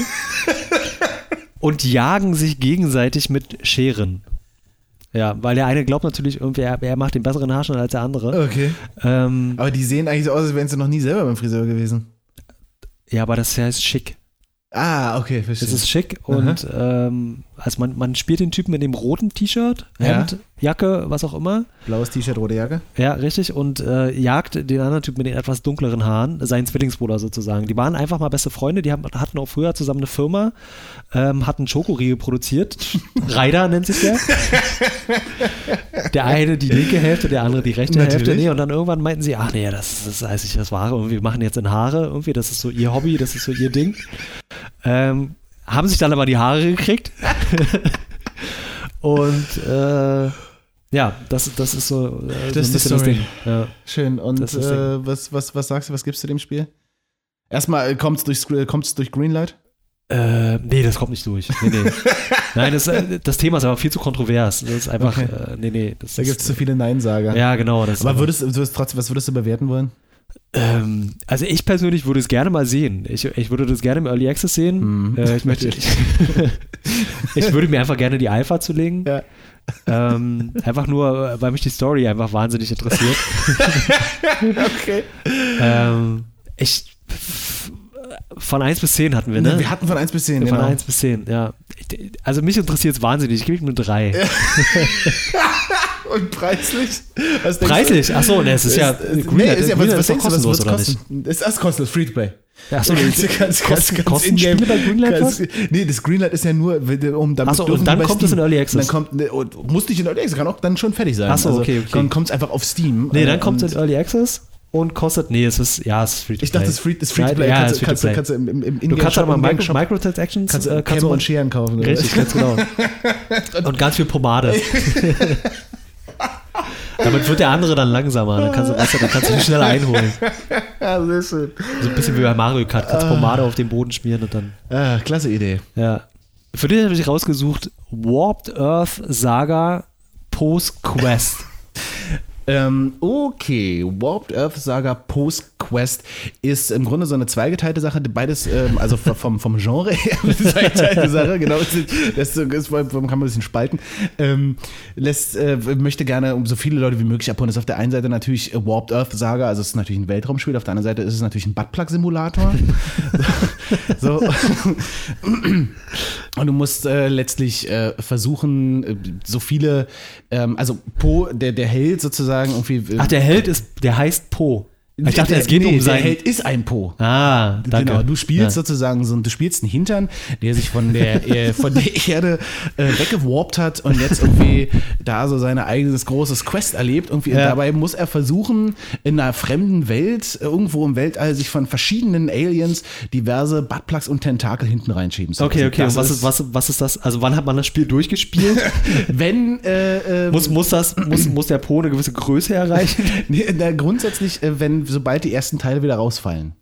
und jagen sich gegenseitig mit Scheren. Ja, weil der eine glaubt natürlich irgendwie, er, er macht den besseren Haarschnitt als der andere. Okay. Ähm, aber die sehen eigentlich so aus, als wären sie noch nie selber beim Friseur gewesen. Ja, aber das heißt schick. Ah, okay, verstehe. Das ist schick und ähm, also man, man spielt den Typen mit dem roten T-Shirt, Hemd, ja. Jacke, was auch immer. Blaues T-Shirt, rote Jacke. Ja, richtig. Und äh, jagt den anderen Typen mit den etwas dunkleren Haaren, seinen Zwillingsbruder sozusagen. Die waren einfach mal beste Freunde, die haben, hatten auch früher zusammen eine Firma, ähm, hatten Schokoriegel produziert. Ryder nennt sich der. der eine die linke Hälfte, der andere die rechte Natürlich. Hälfte. Nee, und dann irgendwann meinten sie, ach nee, das, das heißt nicht das Wahre. Und wir machen jetzt in Haare irgendwie, das ist so ihr Hobby, das ist so ihr Ding. Ähm, haben sich dann aber die Haare gekriegt. und äh, ja, das, das ist so, äh, das so ist das Ding. Ja. Schön. Und äh, was, was, was sagst du, was gibst du dem Spiel? Erstmal kommt es durch, kommt's durch Greenlight? Äh, nee, das kommt nicht durch. Nee, nee. Nein, das, äh, das Thema ist aber viel zu kontrovers. Das ist einfach, Okay. äh, nee, nee. Das Da gibt es zu viele Neinsager. Ja, genau. Aber würdest, du würdest trotzdem, was würdest du bewerten wollen? Ähm, also ich persönlich würde es gerne mal sehen. Ich, ich würde das gerne im Early Access sehen. Mhm. Äh, ich, möchte, ich, ich würde mir einfach gerne die Alpha zulegen. Ja. Ähm, einfach nur, weil mich die Story einfach wahnsinnig interessiert. Okay. ähm, ich von 1 bis 10 hatten wir, ne? Wir hatten von 1 bis 10, von genau. 1 bis 10, ja. Also mich interessiert es wahnsinnig. Ich gebe ihm eine 3. Und preislich? Was? Preislich? Achso, ne, es ist ja. nee, Greenlight- ist ja, was, Greenlight was ist doch denkst du, was kostenlos, wird's oder nicht? Es ist kostenlos, Free to Play. Achso, Kannst du- kannst- kannst- kosten, kannst Spiele bei Greenlight was? kannst- Nee, das Greenlight ist ja nur, um damit Ach so, und dann kommt es in Early Access. Dann kommt, ne, muss nicht in Early Access, kann auch dann schon fertig sein. Ach so, also, okay, okay. Dann kommt es einfach auf Steam. Nee, äh, dann kommt es in Early Access und kostet. Nee, es ist. Ja, es ist free to Ich dachte, play. das ist Free, das Free to Play. Ja, kannst, es du- ist kannst, kannst du im, im, im Du kannst aber Micro Microtransactions. kannst, äh, kannst und Scheren kaufen. Richtig, ganz genau. Und ganz viel Pomade. Damit wird der andere dann langsamer. Dann kannst du, weißt du, dann kannst du ihn schneller einholen. Ja, sehr schön. So ein bisschen wie bei Mario Kart. Kannst Pomade auf den Boden schmieren und dann. Ah, klasse Idee. Ja. Für den habe ich rausgesucht: Warped Earth Saga Post Quest. Ähm, okay, Warped Earth Saga Post Quest ist im Grunde so eine zweigeteilte Sache, beides, ähm, also vom, vom Genre her eine zweigeteilte Sache, genau, das ist, kann man ein bisschen spalten, ähm, lässt, äh, möchte gerne so viele Leute wie möglich abholen. Das ist auf der einen Seite natürlich Warped Earth Saga, also es ist natürlich ein Weltraumspiel, auf der anderen Seite ist es natürlich ein Buttplug-Simulator. so. Und du musst äh, letztlich äh, versuchen, äh, so viele, ähm, also Po, der, der Held sozusagen irgendwie. äh, Ach, der Held ist, der heißt Po. Ich dachte, der, es geht nee, um Der seinen. Held ist ein Po. Ah, danke. Genau, du spielst Ja. sozusagen so, du spielst einen Hintern, der sich von der, äh, von der Erde äh, weggewarpt hat und jetzt irgendwie da so sein eigenes großes Quest erlebt. Irgendwie. Und Ja. dabei muss er versuchen, in einer fremden Welt, irgendwo im Weltall, sich von verschiedenen Aliens diverse Buttplugs und Tentakel hinten reinschieben zu Okay, lassen. okay. Das Und was ist, was, was ist das? Also wann hat man das Spiel durchgespielt? Wenn, äh, äh, muss, muss, das, muss, muss der Po eine gewisse Größe erreichen? nee, na, grundsätzlich, äh, wenn, sobald die ersten Teile wieder rausfallen.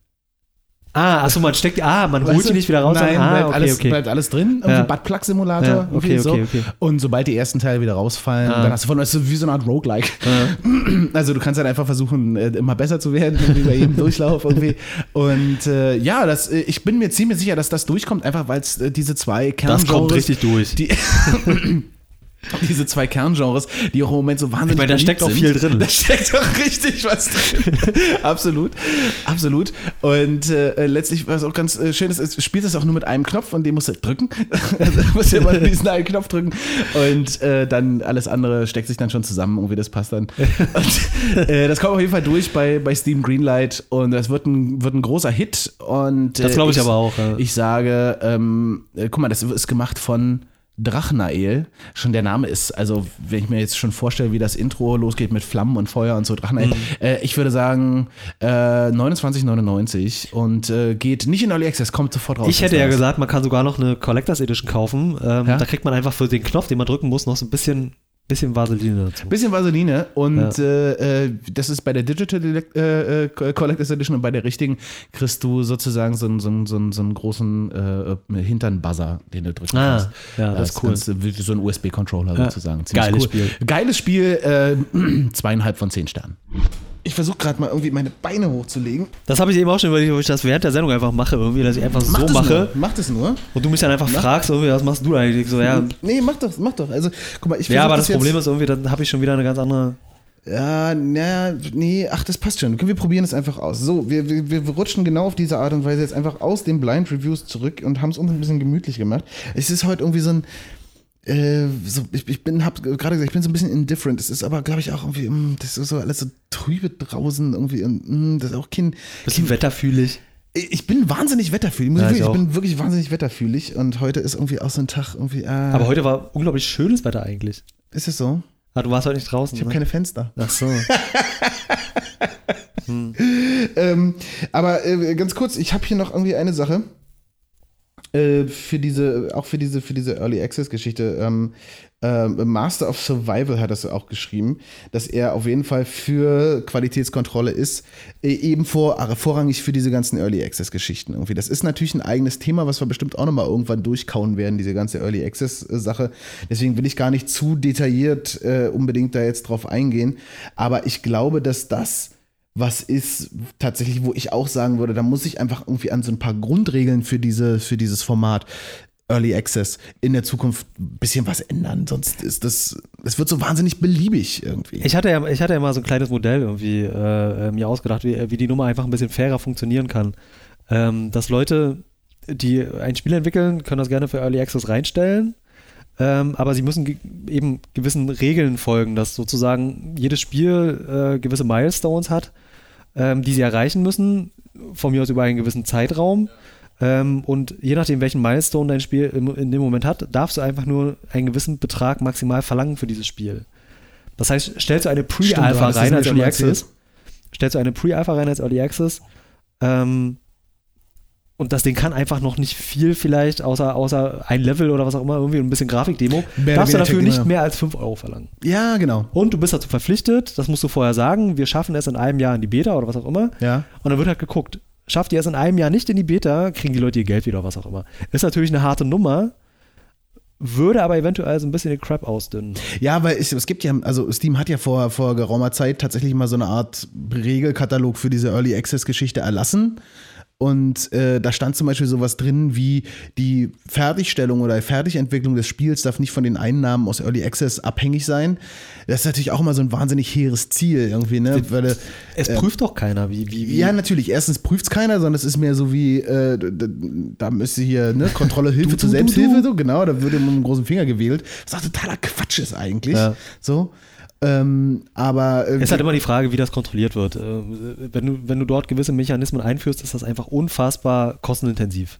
Ah, achso, man steckt, ah, man holt Weißt die du? nicht wieder raus. Nein, ah, bleibt, okay, alles, okay. bleibt alles drin. Irgendwie Ja. Buttplug-Simulator. Ja, okay, irgendwie so. okay, okay. Und sobald die ersten Teile wieder rausfallen, Ah. dann hast du von, das ist wie so eine Art Roguelike. Also du kannst halt einfach versuchen, äh, immer besser zu werden, irgendwie bei jedem Durchlauf irgendwie. Und äh, ja, das, äh, ich bin mir ziemlich sicher, dass das durchkommt, einfach weil es äh, diese zwei Kerngenres... Das kommt richtig durch. Die, diese zwei Kerngenres, die auch im Moment so wahnsinnig Ich meine, da steckt auch sind. viel drin. Da steckt auch richtig was drin. absolut, absolut. Und äh, letztlich, was auch ganz äh, schön ist, ist, du spielst es auch nur mit einem Knopf und den musst du drücken. also, du musst ja immer diesen einen Knopf drücken und äh, dann alles andere steckt sich dann schon zusammen, irgendwie das passt dann. Und, äh, das kommt auf jeden Fall durch bei, bei Steam Greenlight und das wird ein, wird ein großer Hit. Und, äh, Das glaube ich aber auch, ja. Ich sage, ähm, äh, guck mal, das ist gemacht von Drachnael. Schon der Name ist, also wenn ich mir jetzt schon vorstelle, wie das Intro losgeht mit Flammen und Feuer und so, Drachnael. Mhm. Äh, ich würde sagen äh, 29,99 und äh, geht nicht in Early Access, kommt sofort raus. Ich hätte ja gesagt, man kann sogar noch eine Collectors Edition kaufen. Ähm, Ja? Da kriegt man einfach für den Knopf, den man drücken muss, noch so ein bisschen, bisschen Vaseline dazu. Bisschen Vaseline und Ja. äh, äh, das ist bei der Digital äh, äh, Collectors Edition und bei der richtigen kriegst du sozusagen so einen, so einen, so einen, so einen großen äh, Hintern-Buzzer, den du drücken Ah, kannst. ja, das ist cool. du- wie so ein USB-Controller Ja. sozusagen. Ziemlich Geiles cool. Spiel. Geiles Spiel, äh, zweieinhalb von zehn Sternen. Ich versuche gerade mal irgendwie meine Beine hochzulegen. Das habe ich eben auch schon überlegt, ob ich das während der Sendung einfach mache, irgendwie, dass ich einfach Mach so das mache Nur. Mach das nur. und du mich dann einfach fragst, irgendwie, was machst du eigentlich? So, ja, Nee, mach doch, mach doch. Also, guck mal, ich ja aber das jetzt- Problem ist irgendwie, dann habe ich schon wieder eine ganz andere. Ja, na, nee, ach, das passt schon. Wir probieren es einfach aus. So, wir, wir, wir rutschen genau auf diese Art und Weise jetzt einfach aus den Blind Reviews zurück und haben es uns ein bisschen gemütlich gemacht. Es ist heute irgendwie so ein, äh, so, ich, ich bin, hab gerade gesagt, ich bin so ein bisschen indifferent. Es ist aber, glaube ich, auch irgendwie, mm, das ist so alles so trübe draußen irgendwie und mm, das ist auch kein, Bisschen wetterfühlig. ich bin wahnsinnig wetterfühlig. Ja, ich ich bin wirklich wahnsinnig wetterfühlig und heute ist irgendwie auch so ein Tag irgendwie, ah, Aber heute war unglaublich schönes Wetter eigentlich. ist es so? Ah, du warst heute nicht draußen. Ich habe ne? keine Fenster. Ach so. Ähm, aber äh, ganz kurz, ich habe hier noch irgendwie eine Sache. Äh, für diese, auch für diese, für diese Early Access Geschichte. Ähm, äh, Master of Survival hat das auch geschrieben, dass er auf jeden Fall für Qualitätskontrolle ist, äh, eben vor, äh, vorrangig für diese ganzen Early Access Geschichten irgendwie. Das ist natürlich ein eigenes Thema, was wir bestimmt auch nochmal irgendwann durchkauen werden, diese ganze Early Access Sache. Deswegen will ich gar nicht zu detailliert unbedingt da jetzt drauf eingehen. Aber ich glaube, dass das was ist tatsächlich, wo ich auch sagen würde, da muss ich einfach irgendwie an so ein paar Grundregeln für, diese, für dieses Format Early Access in der Zukunft ein bisschen was ändern. Sonst ist das, es wird so wahnsinnig beliebig irgendwie. Ich hatte ja, ich hatte ja mal so ein kleines Modell irgendwie äh, mir ausgedacht, wie, wie die Nummer einfach ein bisschen fairer funktionieren kann. Ähm, dass Leute, die ein Spiel entwickeln, können das gerne für Early Access reinstellen. Ähm, aber sie müssen ge eben gewissen Regeln folgen, dass sozusagen jedes Spiel äh, gewisse Milestones hat, ähm, die sie erreichen müssen, von mir aus über einen gewissen Zeitraum. Ähm, und je nachdem, welchen Milestone dein Spiel im, in dem Moment hat, darfst du einfach nur einen gewissen Betrag maximal verlangen für dieses Spiel. Das heißt, stellst du eine Pre-Alpha rein als Early Access, stellst du eine Pre-Alpha rein als Early Access, ähm, und das Ding kann einfach noch nicht viel vielleicht, außer, außer ein Level oder was auch immer, irgendwie ein bisschen Grafikdemo. Mehr Darfst du dafür Technik, nicht ja. mehr als 5 Euro verlangen. Ja, genau. Und du bist dazu verpflichtet, das musst du vorher sagen, wir schaffen es in einem Jahr in die Beta oder was auch immer. Ja. Und dann wird halt geguckt, schafft ihr es in einem Jahr nicht in die Beta, kriegen die Leute ihr Geld wieder oder was auch immer. Ist natürlich eine harte Nummer, würde aber eventuell so ein bisschen den Crap ausdünnen. Ja, weil es, es gibt ja, also Steam hat ja vor, vor geraumer Zeit tatsächlich mal so eine Art Regelkatalog für diese Early Access Geschichte erlassen. Und äh, da stand zum Beispiel sowas drin wie die Fertigstellung oder Fertigentwicklung des Spiels darf nicht von den Einnahmen aus Early Access abhängig sein. Das ist natürlich auch immer so ein wahnsinnig hehres Ziel irgendwie, ne? Weil, äh, Es prüft doch keiner, wie, wie, wie. ja, natürlich. Erstens prüft es keiner, sondern es ist mehr so wie, äh, da müsste hier, ne, Kontrolle, Hilfe Du, zur du, Selbsthilfe, du. so, genau, da würde mit dem großen Finger gewählt. Was auch totaler Quatsch ist eigentlich. Ja. So. Ähm, aber Es ist halt immer die Frage, wie das kontrolliert wird. Äh, Wenn du, wenn du dort gewisse Mechanismen einführst, ist das einfach unfassbar kostenintensiv.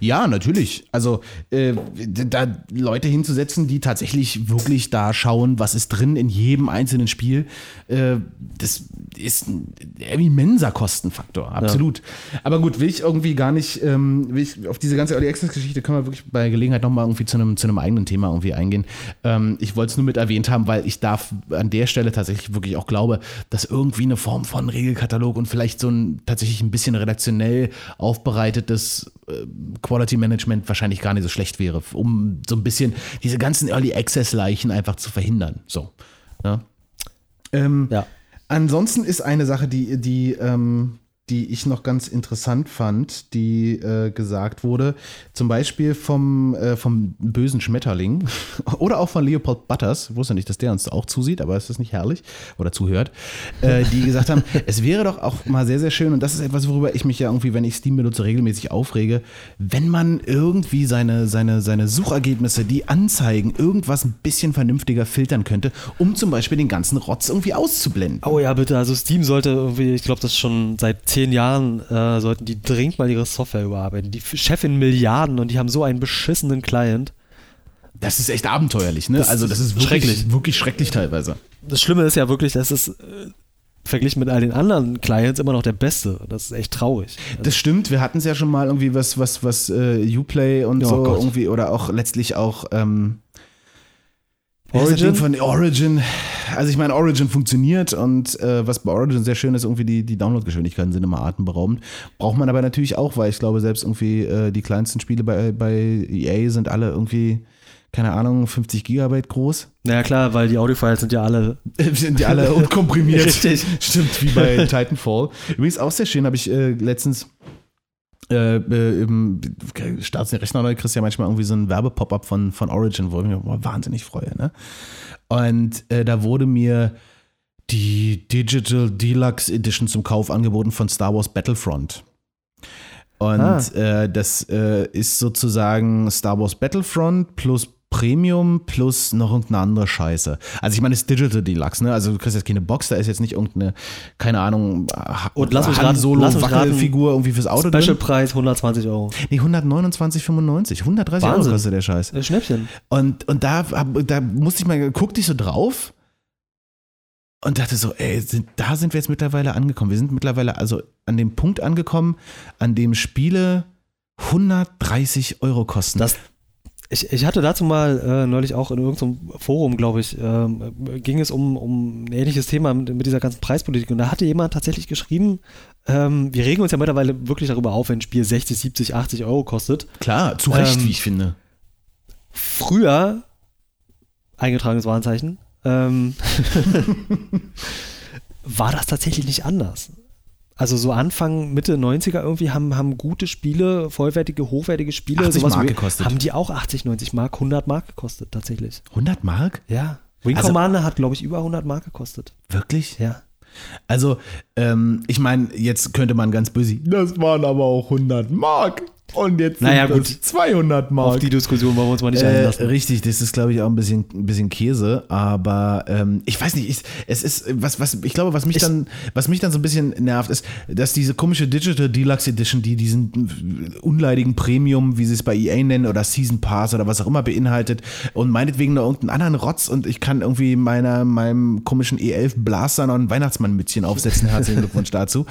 Ja, natürlich. Also äh, da Leute hinzusetzen, die tatsächlich wirklich da schauen, was ist drin in jedem einzelnen Spiel, äh, das ist ein immenser Kostenfaktor, absolut. Aber gut, will ich irgendwie gar nicht, ähm, will ich auf diese ganze Early Access Geschichte können wir wirklich bei Gelegenheit nochmal irgendwie zu einem, zu einem eigenen Thema irgendwie eingehen. Ähm, ich wollte es nur mit erwähnt haben, weil ich darf an der Stelle tatsächlich wirklich auch glaube, dass irgendwie eine Form von Regelkatalog und vielleicht so ein tatsächlich ein bisschen redaktionell aufbereitetes Quality Management wahrscheinlich gar nicht so schlecht wäre, um so ein bisschen diese ganzen Early Access Leichen einfach zu verhindern. So. Ja. Ähm, Ja. Ansonsten ist eine Sache, die, die, ähm, die ich noch ganz interessant fand, die äh, gesagt wurde, zum Beispiel vom, äh, vom bösen Schmetterling oder auch von Leopold Butters, ich wusste nicht, dass der uns auch zusieht, aber ist das nicht herrlich oder zuhört, äh, die gesagt haben, es wäre doch auch mal sehr, sehr schön und das ist etwas, worüber ich mich ja irgendwie, wenn ich Steam benutze, regelmäßig aufrege, wenn man irgendwie seine, seine, seine Suchergebnisse, die Anzeigen, irgendwas ein bisschen vernünftiger filtern könnte, um zum Beispiel den ganzen Rotz irgendwie auszublenden. Oh ja, bitte. Also Steam sollte irgendwie, ich glaube, das schon seit zehn Jahren, äh, sollten die dringend mal ihre Software überarbeiten. Die Chefin Milliarden und die haben so einen beschissenen Client. Das ist echt abenteuerlich, ne? Das also das ist wirklich schrecklich. wirklich schrecklich teilweise. Das Schlimme ist ja wirklich, dass es äh, verglichen mit all den anderen Clients immer noch der beste. Das ist echt traurig. Das stimmt, wir hatten es ja schon mal irgendwie was, was, was äh, Uplay und Oh so Gott. irgendwie oder auch letztlich auch ähm, Origin? Von Origin. Also ich meine, Origin funktioniert und äh, was bei Origin sehr schön ist, irgendwie die, die Downloadgeschwindigkeiten sind immer atemberaubend. Braucht man aber natürlich auch, weil ich glaube, selbst irgendwie äh, die kleinsten Spiele bei, bei EA sind alle irgendwie, keine Ahnung, 50 Gigabyte groß. Naja, klar, weil die Audiofiles sind ja alle. sind die alle unkomprimiert. Richtig. Stimmt, wie bei Titanfall. Übrigens auch sehr schön, habe ich äh, letztens äh, äh, im Starts den Rechner neu, kriegst ja manchmal irgendwie so ein Werbepop-up von, von Origin, wo ich mich wahnsinnig freue. Ne? Und äh, da wurde mir die Digital Deluxe Edition zum Kauf angeboten von Star Wars Battlefront. Und Ah. äh, das äh, ist sozusagen Star Wars Battlefront plus Premium plus noch irgendeine andere Scheiße. Also ich meine, es ist Digital Deluxe, ne? Also du kriegst jetzt keine Box, da ist jetzt nicht irgendeine, keine Ahnung, Ha- Und lass mich Han Solo lass Wackelfigur irgendwie fürs Auto drin. Specialpreis 120 Euro. Nee, 129,95. 130 Euro Wahnsinn. kostet der Scheiß. Äh, Schnäppchen. Und, und da, da musste ich mal, guckte ich so drauf und dachte so, ey, sind, da sind wir jetzt mittlerweile angekommen. Wir sind mittlerweile also an dem Punkt angekommen, an dem Spiele 130 Euro kosten. Das, ich, ich hatte dazu mal äh, neulich auch in irgendeinem Forum, glaube ich, ähm, ging es um, um ein ähnliches Thema mit, mit, dieser ganzen Preispolitik. Und da hatte jemand tatsächlich geschrieben, ähm, wir regen uns ja mittlerweile wirklich darüber auf, wenn ein Spiel 60, 70, 80 Euro kostet. Klar, zu Recht, Ähm, wie ich finde. Früher, eingetragenes Warenzeichen, ähm, war das tatsächlich nicht anders. Also so Anfang, Mitte 90er irgendwie haben, haben gute Spiele, vollwertige, hochwertige Spiele, 80 sowas Mark wie- gekostet. haben die auch 80, 90 Mark, 100 Mark gekostet tatsächlich. 100 Mark? Ja. Wing Also- Commander hat, glaube ich, über 100 Mark gekostet. Wirklich? Ja. Also, ähm, ich meine, jetzt könnte man ganz böse, das waren aber auch 100 Mark. Und jetzt Naja, sind gut. das 200 Mark. Auf die Diskussion wollen wir uns mal nicht Äh, einlassen. richtig, das ist, glaube ich, auch ein bisschen, ein bisschen Käse, aber ähm, ich weiß nicht, ich, es ist, was, was, ich glaube, was mich Ich- dann, was mich dann so ein bisschen nervt, ist, dass diese komische Digital Deluxe Edition, die diesen unleidigen Premium, wie sie es bei EA nennen, oder Season Pass oder was auch immer beinhaltet und meinetwegen noch irgendeinen anderen Rotz und ich kann irgendwie meiner, meinem komischen E11 Blaster noch ein Weihnachtsmannmützchen aufsetzen, herzlichen Glückwunsch dazu,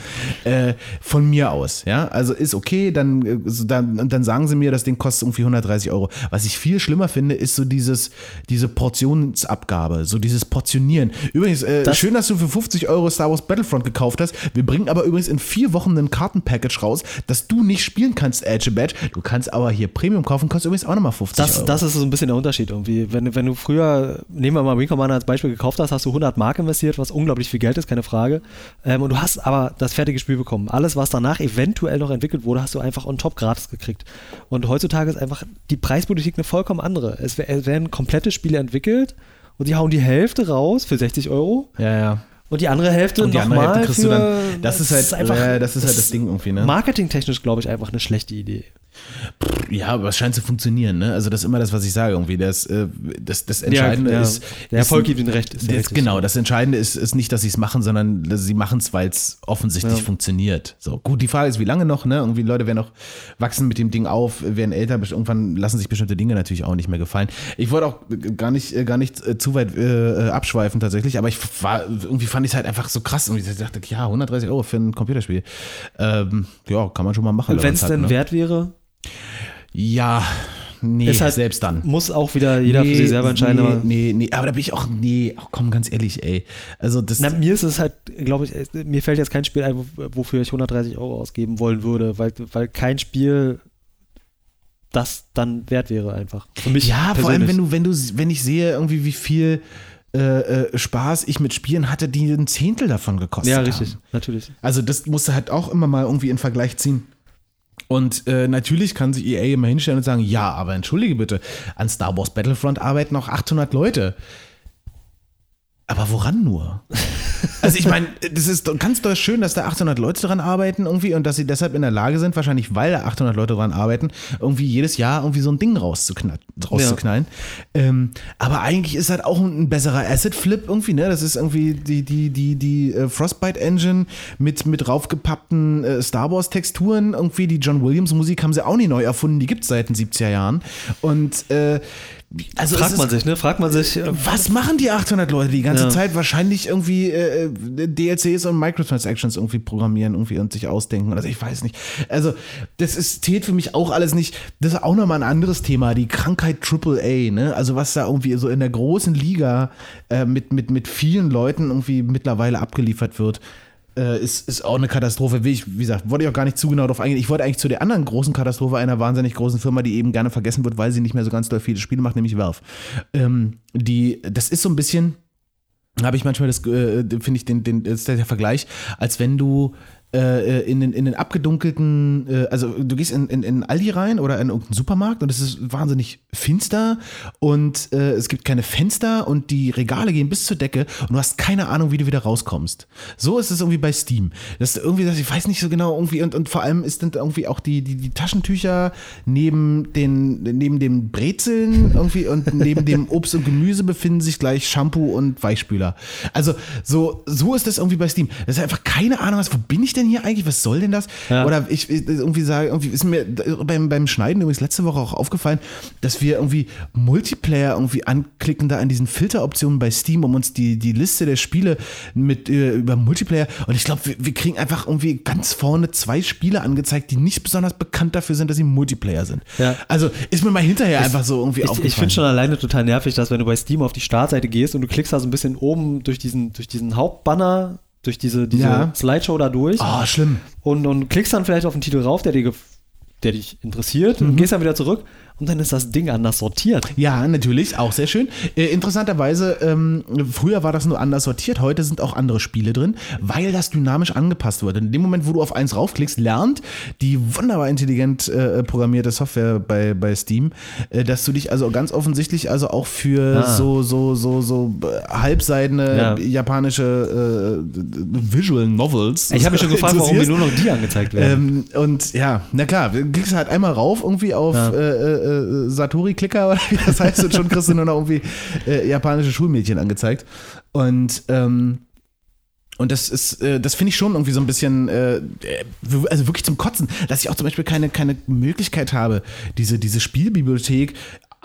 äh, von mir aus, ja, also ist okay, dann, äh, so dann, dann sagen sie mir, das Ding kostet irgendwie 130 Euro. Was ich viel schlimmer finde, ist so dieses, diese Portionsabgabe, so dieses Portionieren. Übrigens, äh, Das- schön, dass du für 50 Euro Star Wars Battlefront gekauft hast. Wir bringen aber übrigens in vier Wochen ein Kartenpackage raus, das du nicht spielen kannst, Edge Badge. Du kannst aber hier Premium kaufen, kostet übrigens auch nochmal 50 Das, Euro. das ist so ein bisschen der Unterschied irgendwie. Wenn, wenn du früher, nehmen wir mal Wing Commander als Beispiel gekauft hast, hast du 100 Mark investiert, was unglaublich viel Geld ist, keine Frage. Ähm, und du hast aber das fertige Spiel bekommen. Alles, was danach eventuell noch entwickelt wurde, hast du einfach on top gratis gekriegt. Und heutzutage ist einfach die Preispolitik eine vollkommen andere. Es, wer- es werden komplette Spiele entwickelt und die hauen die Hälfte raus für 60 Euro ja, ja. und die andere Hälfte Und die andere Hälfte kriegst für, du dann. Das ist halt, einfach- ja, das ist halt das Ding irgendwie, ne? Marketingtechnisch, glaube ich, einfach eine schlechte Idee. Ja, aber es scheint zu funktionieren, ne? Also das ist immer das, was ich sage irgendwie. Das, äh, das, das Entscheidende ja, ist. der ist- Erfolg gibt ihnen recht. Ist ja Das, genau, das Entscheidende ist, ist nicht, dass sie es machen, sondern dass sie machen es, weil es offensichtlich Ja. funktioniert. So, gut, die Frage ist, wie lange noch, ne? Irgendwie Leute werden auch wachsen mit dem Ding auf, werden älter, irgendwann lassen sich bestimmte Dinge natürlich auch nicht mehr gefallen. Ich wollte auch gar nicht, äh, gar nicht äh, zu weit äh, abschweifen tatsächlich, aber ich war, irgendwie fand ich es halt einfach so krass. Und ich dachte, ja, 130 Euro für ein Computerspiel. Ähm, ja, kann man schon mal machen. Wenn es denn ne? wert wäre, Ja, nee, halt- selbst dann. muss auch wieder jeder für sich selber entscheiden. Nee, aber nee, nee, aber da bin ich auch, nee, ach komm, ganz ehrlich, ey. Also das, Na, mir ist es halt, glaube ich, es- mir fällt jetzt kein Spiel ein, wo- wofür ich 130 Euro ausgeben wollen würde, weil, weil kein Spiel das dann wert wäre einfach. Für mich ja, vor allem, persönlich. wenn du, wenn du, wenn ich sehe, irgendwie, wie viel äh, äh, Spaß ich mit Spielen hatte, die ein Zehntel davon gekostet Ja, haben. richtig, natürlich. Also das musst du halt auch immer mal irgendwie in Vergleich ziehen. Und äh, natürlich kann sich EA immer hinstellen und sagen, ja, aber entschuldige bitte, an Star Wars Battlefront arbeiten noch 800 Leute. Aber woran nur? Also ich meine, das ist ganz doll schön, dass da 800 Leute dran arbeiten irgendwie und dass sie deshalb in der Lage sind, wahrscheinlich weil da 800 Leute dran arbeiten, irgendwie jedes Jahr irgendwie so ein Ding rauszuknall, rauszuknallen. Ähm, aber eigentlich ist halt auch ein, ein besserer Asset-Flip irgendwie, ne? Das ist irgendwie die, die, die, die äh, Frostbite-Engine mit, mit raufgepappten äh, Star Wars-Texturen irgendwie. Die John Williams-Musik haben sie auch nie neu erfunden, die gibt es seit den 70er Jahren. Und äh, also Fragt man sich, ne? Fragt man sich, äh, was machen die 800 Leute die ganze Ja. Zeit? Wahrscheinlich irgendwie äh, äh, DLCs und Microtransactions irgendwie programmieren irgendwie und sich ausdenken. Also ich weiß nicht. Also das ist, zählt für mich auch alles nicht. Das ist auch nochmal ein anderes Thema, die Krankheit AAA, ne? Also was da irgendwie so in der großen Liga äh, mit, mit, mit vielen Leuten irgendwie mittlerweile abgeliefert wird. Äh, Ist, ist auch eine Katastrophe. Wie, ich, wie gesagt, wollte ich auch gar nicht zu genau darauf eingehen. Ich wollte eigentlich zu der anderen großen Katastrophe einer wahnsinnig großen Firma, die eben gerne vergessen wird, weil sie nicht mehr so ganz doll viele Spiele macht, nämlich Valve. Ähm, die, das ist so ein bisschen, habe ich manchmal das, äh, finde ich, den, den, ist der Vergleich, als wenn du äh, in, den, in den abgedunkelten, äh, also du gehst in, in, in Aldi rein oder in irgendeinen Supermarkt und es ist wahnsinnig finster und äh, es gibt keine Fenster und die Regale gehen bis zur Decke und du hast keine Ahnung, wie du wieder rauskommst. So ist es irgendwie bei Steam. Das ist irgendwie, ich weiß nicht so genau, irgendwie und, und vor allem ist dann irgendwie auch die, die, die Taschentücher neben den, neben dem Brezeln irgendwie und neben dem Obst und Gemüse befinden sich gleich Shampoo und Weichspüler. Also so, so ist das irgendwie bei Steam. Das ist einfach keine Ahnung, was, wo bin ich denn hier eigentlich? Was soll denn das? Ja. Oder ich ich irgendwie sage, irgendwie ist mir beim, beim Schneiden übrigens letzte Woche auch aufgefallen, dass wir irgendwie Multiplayer irgendwie anklicken da an diesen Filteroptionen bei Steam, um uns die, die Liste der Spiele mit äh, über Multiplayer und ich glaube, wir, wir kriegen einfach irgendwie ganz vorne zwei Spiele angezeigt, die nicht besonders bekannt dafür sind, dass sie Multiplayer sind. Ja. Also ist mir mal hinterher einfach so irgendwie Ich, aufgefallen. ich finde schon alleine total nervig, dass wenn du bei Steam auf die Startseite gehst und du klickst da so ein bisschen oben durch diesen, durch diesen Hauptbanner, durch diese, diese Ja. Slideshow da durch Oh, schlimm. und, und klickst dann vielleicht auf einen Titel rauf, der, dir, der dich interessiert Mhm. und gehst dann wieder zurück und dann ist das Ding anders sortiert. Ja, natürlich, auch sehr schön. Äh, interessanterweise, ähm, früher war das nur anders sortiert, heute sind auch andere Spiele drin, weil das dynamisch angepasst wird. In dem Moment, wo du auf eins raufklickst, lernt die wunderbar intelligent äh, programmierte Software bei, bei Steam, äh, dass du dich also ganz offensichtlich also auch für Ah. so, so, so, so äh, halbseidene Ja. japanische äh, Visual Novels. Ich habe mich schon gefragt, warum mir nur noch die angezeigt werden. Ähm, und ja, na klar, du klickst halt einmal rauf irgendwie auf Ja. Äh, Satori-Klicker oder wie das heißt und schon kriegst du nur noch irgendwie äh, japanische Schulmädchen angezeigt. Und ähm, und das ist, äh, das finde ich schon irgendwie so ein bisschen, äh, also wirklich zum Kotzen, dass ich auch zum Beispiel keine, keine Möglichkeit habe, diese, diese Spielbibliothek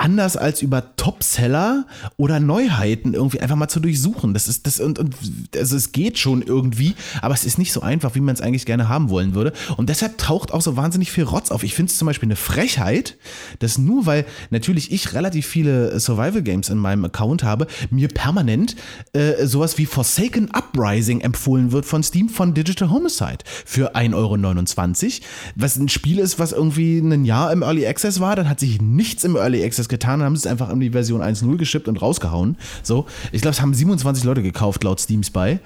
anders als über Topseller oder Neuheiten irgendwie einfach mal zu durchsuchen. Das ist das und, und also es geht schon irgendwie, aber es ist nicht so einfach, wie man es eigentlich gerne haben wollen würde. Und deshalb taucht auch so wahnsinnig viel Rotz auf. Ich finde es zum Beispiel eine Frechheit, dass nur weil natürlich ich relativ viele Survival Games in meinem Account habe, mir permanent äh, sowas wie Forsaken Uprising empfohlen wird von Steam von Digital Homicide für 1,29 Euro. Was ein Spiel ist, was irgendwie ein Jahr im Early Access war, dann hat sich nichts im Early Access getan, dann haben sie es einfach in die Version 1.0 geschippt und rausgehauen. So, ich glaube, es haben 27 Leute gekauft laut Steam Spy.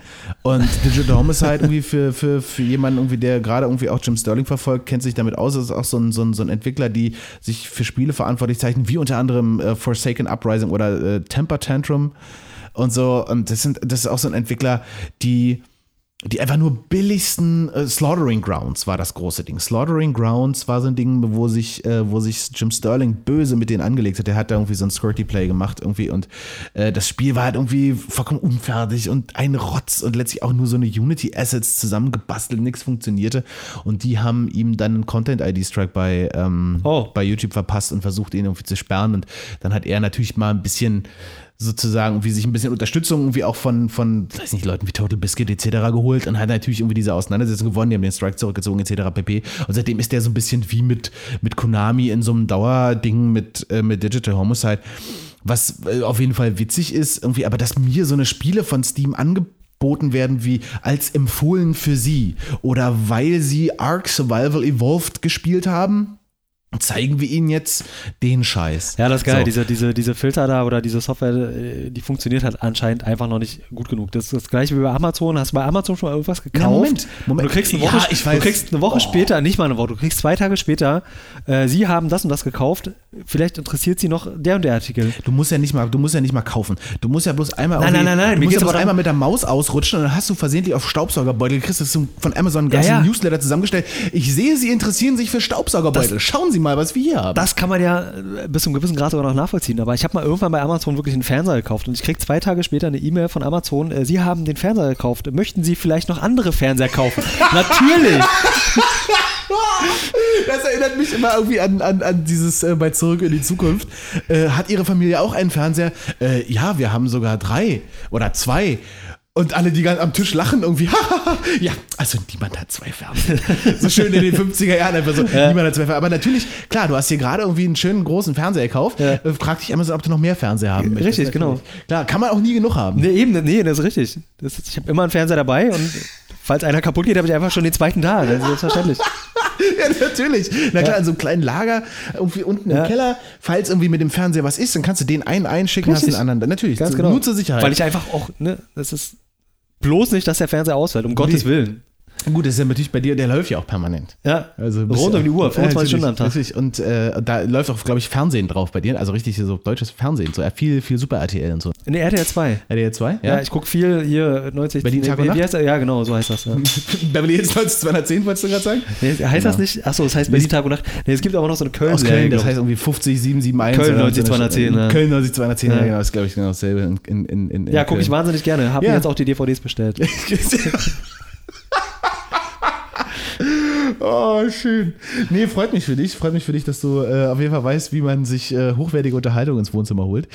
Und Digital Homicide irgendwie für, für, für jemanden irgendwie, der gerade irgendwie auch Jim Sterling verfolgt, kennt sich damit aus. Das ist auch so ein, so ein, so ein Entwickler, die sich für Spiele verantwortlich zeichnen, wie unter anderem äh, Forsaken Uprising oder äh, Temper Tantrum und so. Und das sind, das ist auch so ein Entwickler, die die einfach nur billigsten äh, Slaughtering Grounds war das große Ding. Slaughtering Grounds war so ein Ding, wo sich, äh, wo sich Jim Sterling böse mit denen angelegt hat. Der hat da irgendwie so ein Squirty Play gemacht irgendwie und äh, das Spiel war halt irgendwie vollkommen unfertig und ein Rotz und letztlich auch nur so eine Unity Assets zusammengebastelt, nichts funktionierte und die haben ihm dann einen Content ID Strike bei ähm, Oh. bei YouTube verpasst und versucht ihn irgendwie zu sperren und dann hat er natürlich mal ein bisschen sozusagen wie sich ein bisschen Unterstützung irgendwie auch von, von, weiß nicht, Leuten wie Total Biscuit etc. geholt und hat natürlich irgendwie diese Auseinandersetzung gewonnen, die haben den Strike zurückgezogen etc. pp. Und seitdem ist der so ein bisschen wie mit, mit Konami in so einem Dauerding mit, äh, mit Digital Homicide, was äh, auf jeden Fall witzig ist, irgendwie, aber dass mir so eine Spiele von Steam angeboten werden wie als empfohlen für sie oder weil sie Ark Survival Evolved gespielt haben, zeigen wir ihnen jetzt den Scheiß. Ja, das ist geil. So. Diese, diese, diese Filter da oder diese Software, äh, die funktioniert halt anscheinend einfach noch nicht gut genug. Das ist das gleiche wie bei Amazon. Hast du bei Amazon schon mal irgendwas gekauft? Moment, Moment. Und du kriegst eine Ja, Woche, ich du kriegst eine Woche Oh. später, nicht mal eine Woche, du kriegst zwei Tage später, äh, sie haben das und das gekauft. Vielleicht interessiert sie noch der und der Artikel. Du musst ja nicht mal, du musst ja nicht mal kaufen. Du musst ja bloß einmal, Nein, nein, nein, nein, du musst ja bloß aber einmal mit der Maus ausrutschen und dann hast du versehentlich auf Staubsaugerbeutel. Das ist von Amazon ein Ja, ganzen ja. Newsletter zusammengestellt. Ich sehe, Sie interessieren sich für Staubsaugerbeutel. Schauen Sie mal, was wir hier haben. Das kann man ja äh, bis zu einem gewissen Grad sogar noch nachvollziehen. Aber ich habe mal irgendwann bei Amazon wirklich einen Fernseher gekauft und ich krieg zwei Tage später eine E-Mail von Amazon, äh, Sie haben den Fernseher gekauft. Möchten Sie vielleicht noch andere Fernseher kaufen? Natürlich! Das erinnert mich immer irgendwie an, an, an dieses äh, bei Zurück in die Zukunft. Äh, hat Ihre Familie auch einen Fernseher? Äh, ja, wir haben sogar drei oder zwei. Und alle, die ganz am Tisch lachen, irgendwie, ja, also niemand hat zwei Fernseher. So schön in den 50er Jahren einfach so, niemand hat zwei Fernseher. Aber natürlich, klar, du hast hier gerade irgendwie einen schönen großen Fernseher gekauft. Ja. Äh, frag dich Amazon, ob du noch mehr Fernseher haben möchtest. Richtig, genau. Klar, kann man auch nie genug haben. Nee, eben, nee, das ist richtig. Das ist, ich habe immer einen Fernseher dabei und falls einer kaputt geht, habe ich einfach schon den zweiten da. Das ist selbstverständlich. Ja, natürlich. Na klar, in so einem kleinen Lager, irgendwie unten Ja. im Keller, falls irgendwie mit dem Fernseher was ist, dann kannst du den einen einschicken, hast Richtig. den anderen. Natürlich, Ganz so- genau. nur zur Sicherheit. Weil ich einfach auch, ne, das ist bloß nicht, dass der Fernseher ausfällt, um Gottes Willen. Gut, das ist ja natürlich bei dir, der läuft ja auch permanent. Ja, Also rund ja- um die Uhr, 25 natürlich, Stunden am Tag. Richtig. Und äh, da läuft auch, glaube ich, Fernsehen drauf bei dir. Also richtig so deutsches Fernsehen. So äh, viel, viel Super RTL und so. Der RTL 2. RTL 2? Ja, ich gucke viel hier 90. Berlin Tag und Nacht? heißt? Ja, genau, so heißt das. Ja. Beverly Hills 210, wolltest du gerade sagen? Nee, heißt das nicht? Achso, es heißt Berlin Tag und Nacht. Nee, es gibt aber noch so eine Köln. Aus Köln, das heißt irgendwie 50, 771. Köln oder 90, so. 210, ja. Köln 90, 210, ja, Ja. genau, das ist, glaube ich, genau dasselbe in, in, in, ja, gucke ich wahnsinnig gerne. Habe Ja. mir jetzt auch die DVDs bestellt. Oh, schön. Nee, freut mich für dich. Freut mich für dich, dass du äh, auf jeden Fall weißt, wie man sich äh, hochwertige Unterhaltung ins Wohnzimmer holt.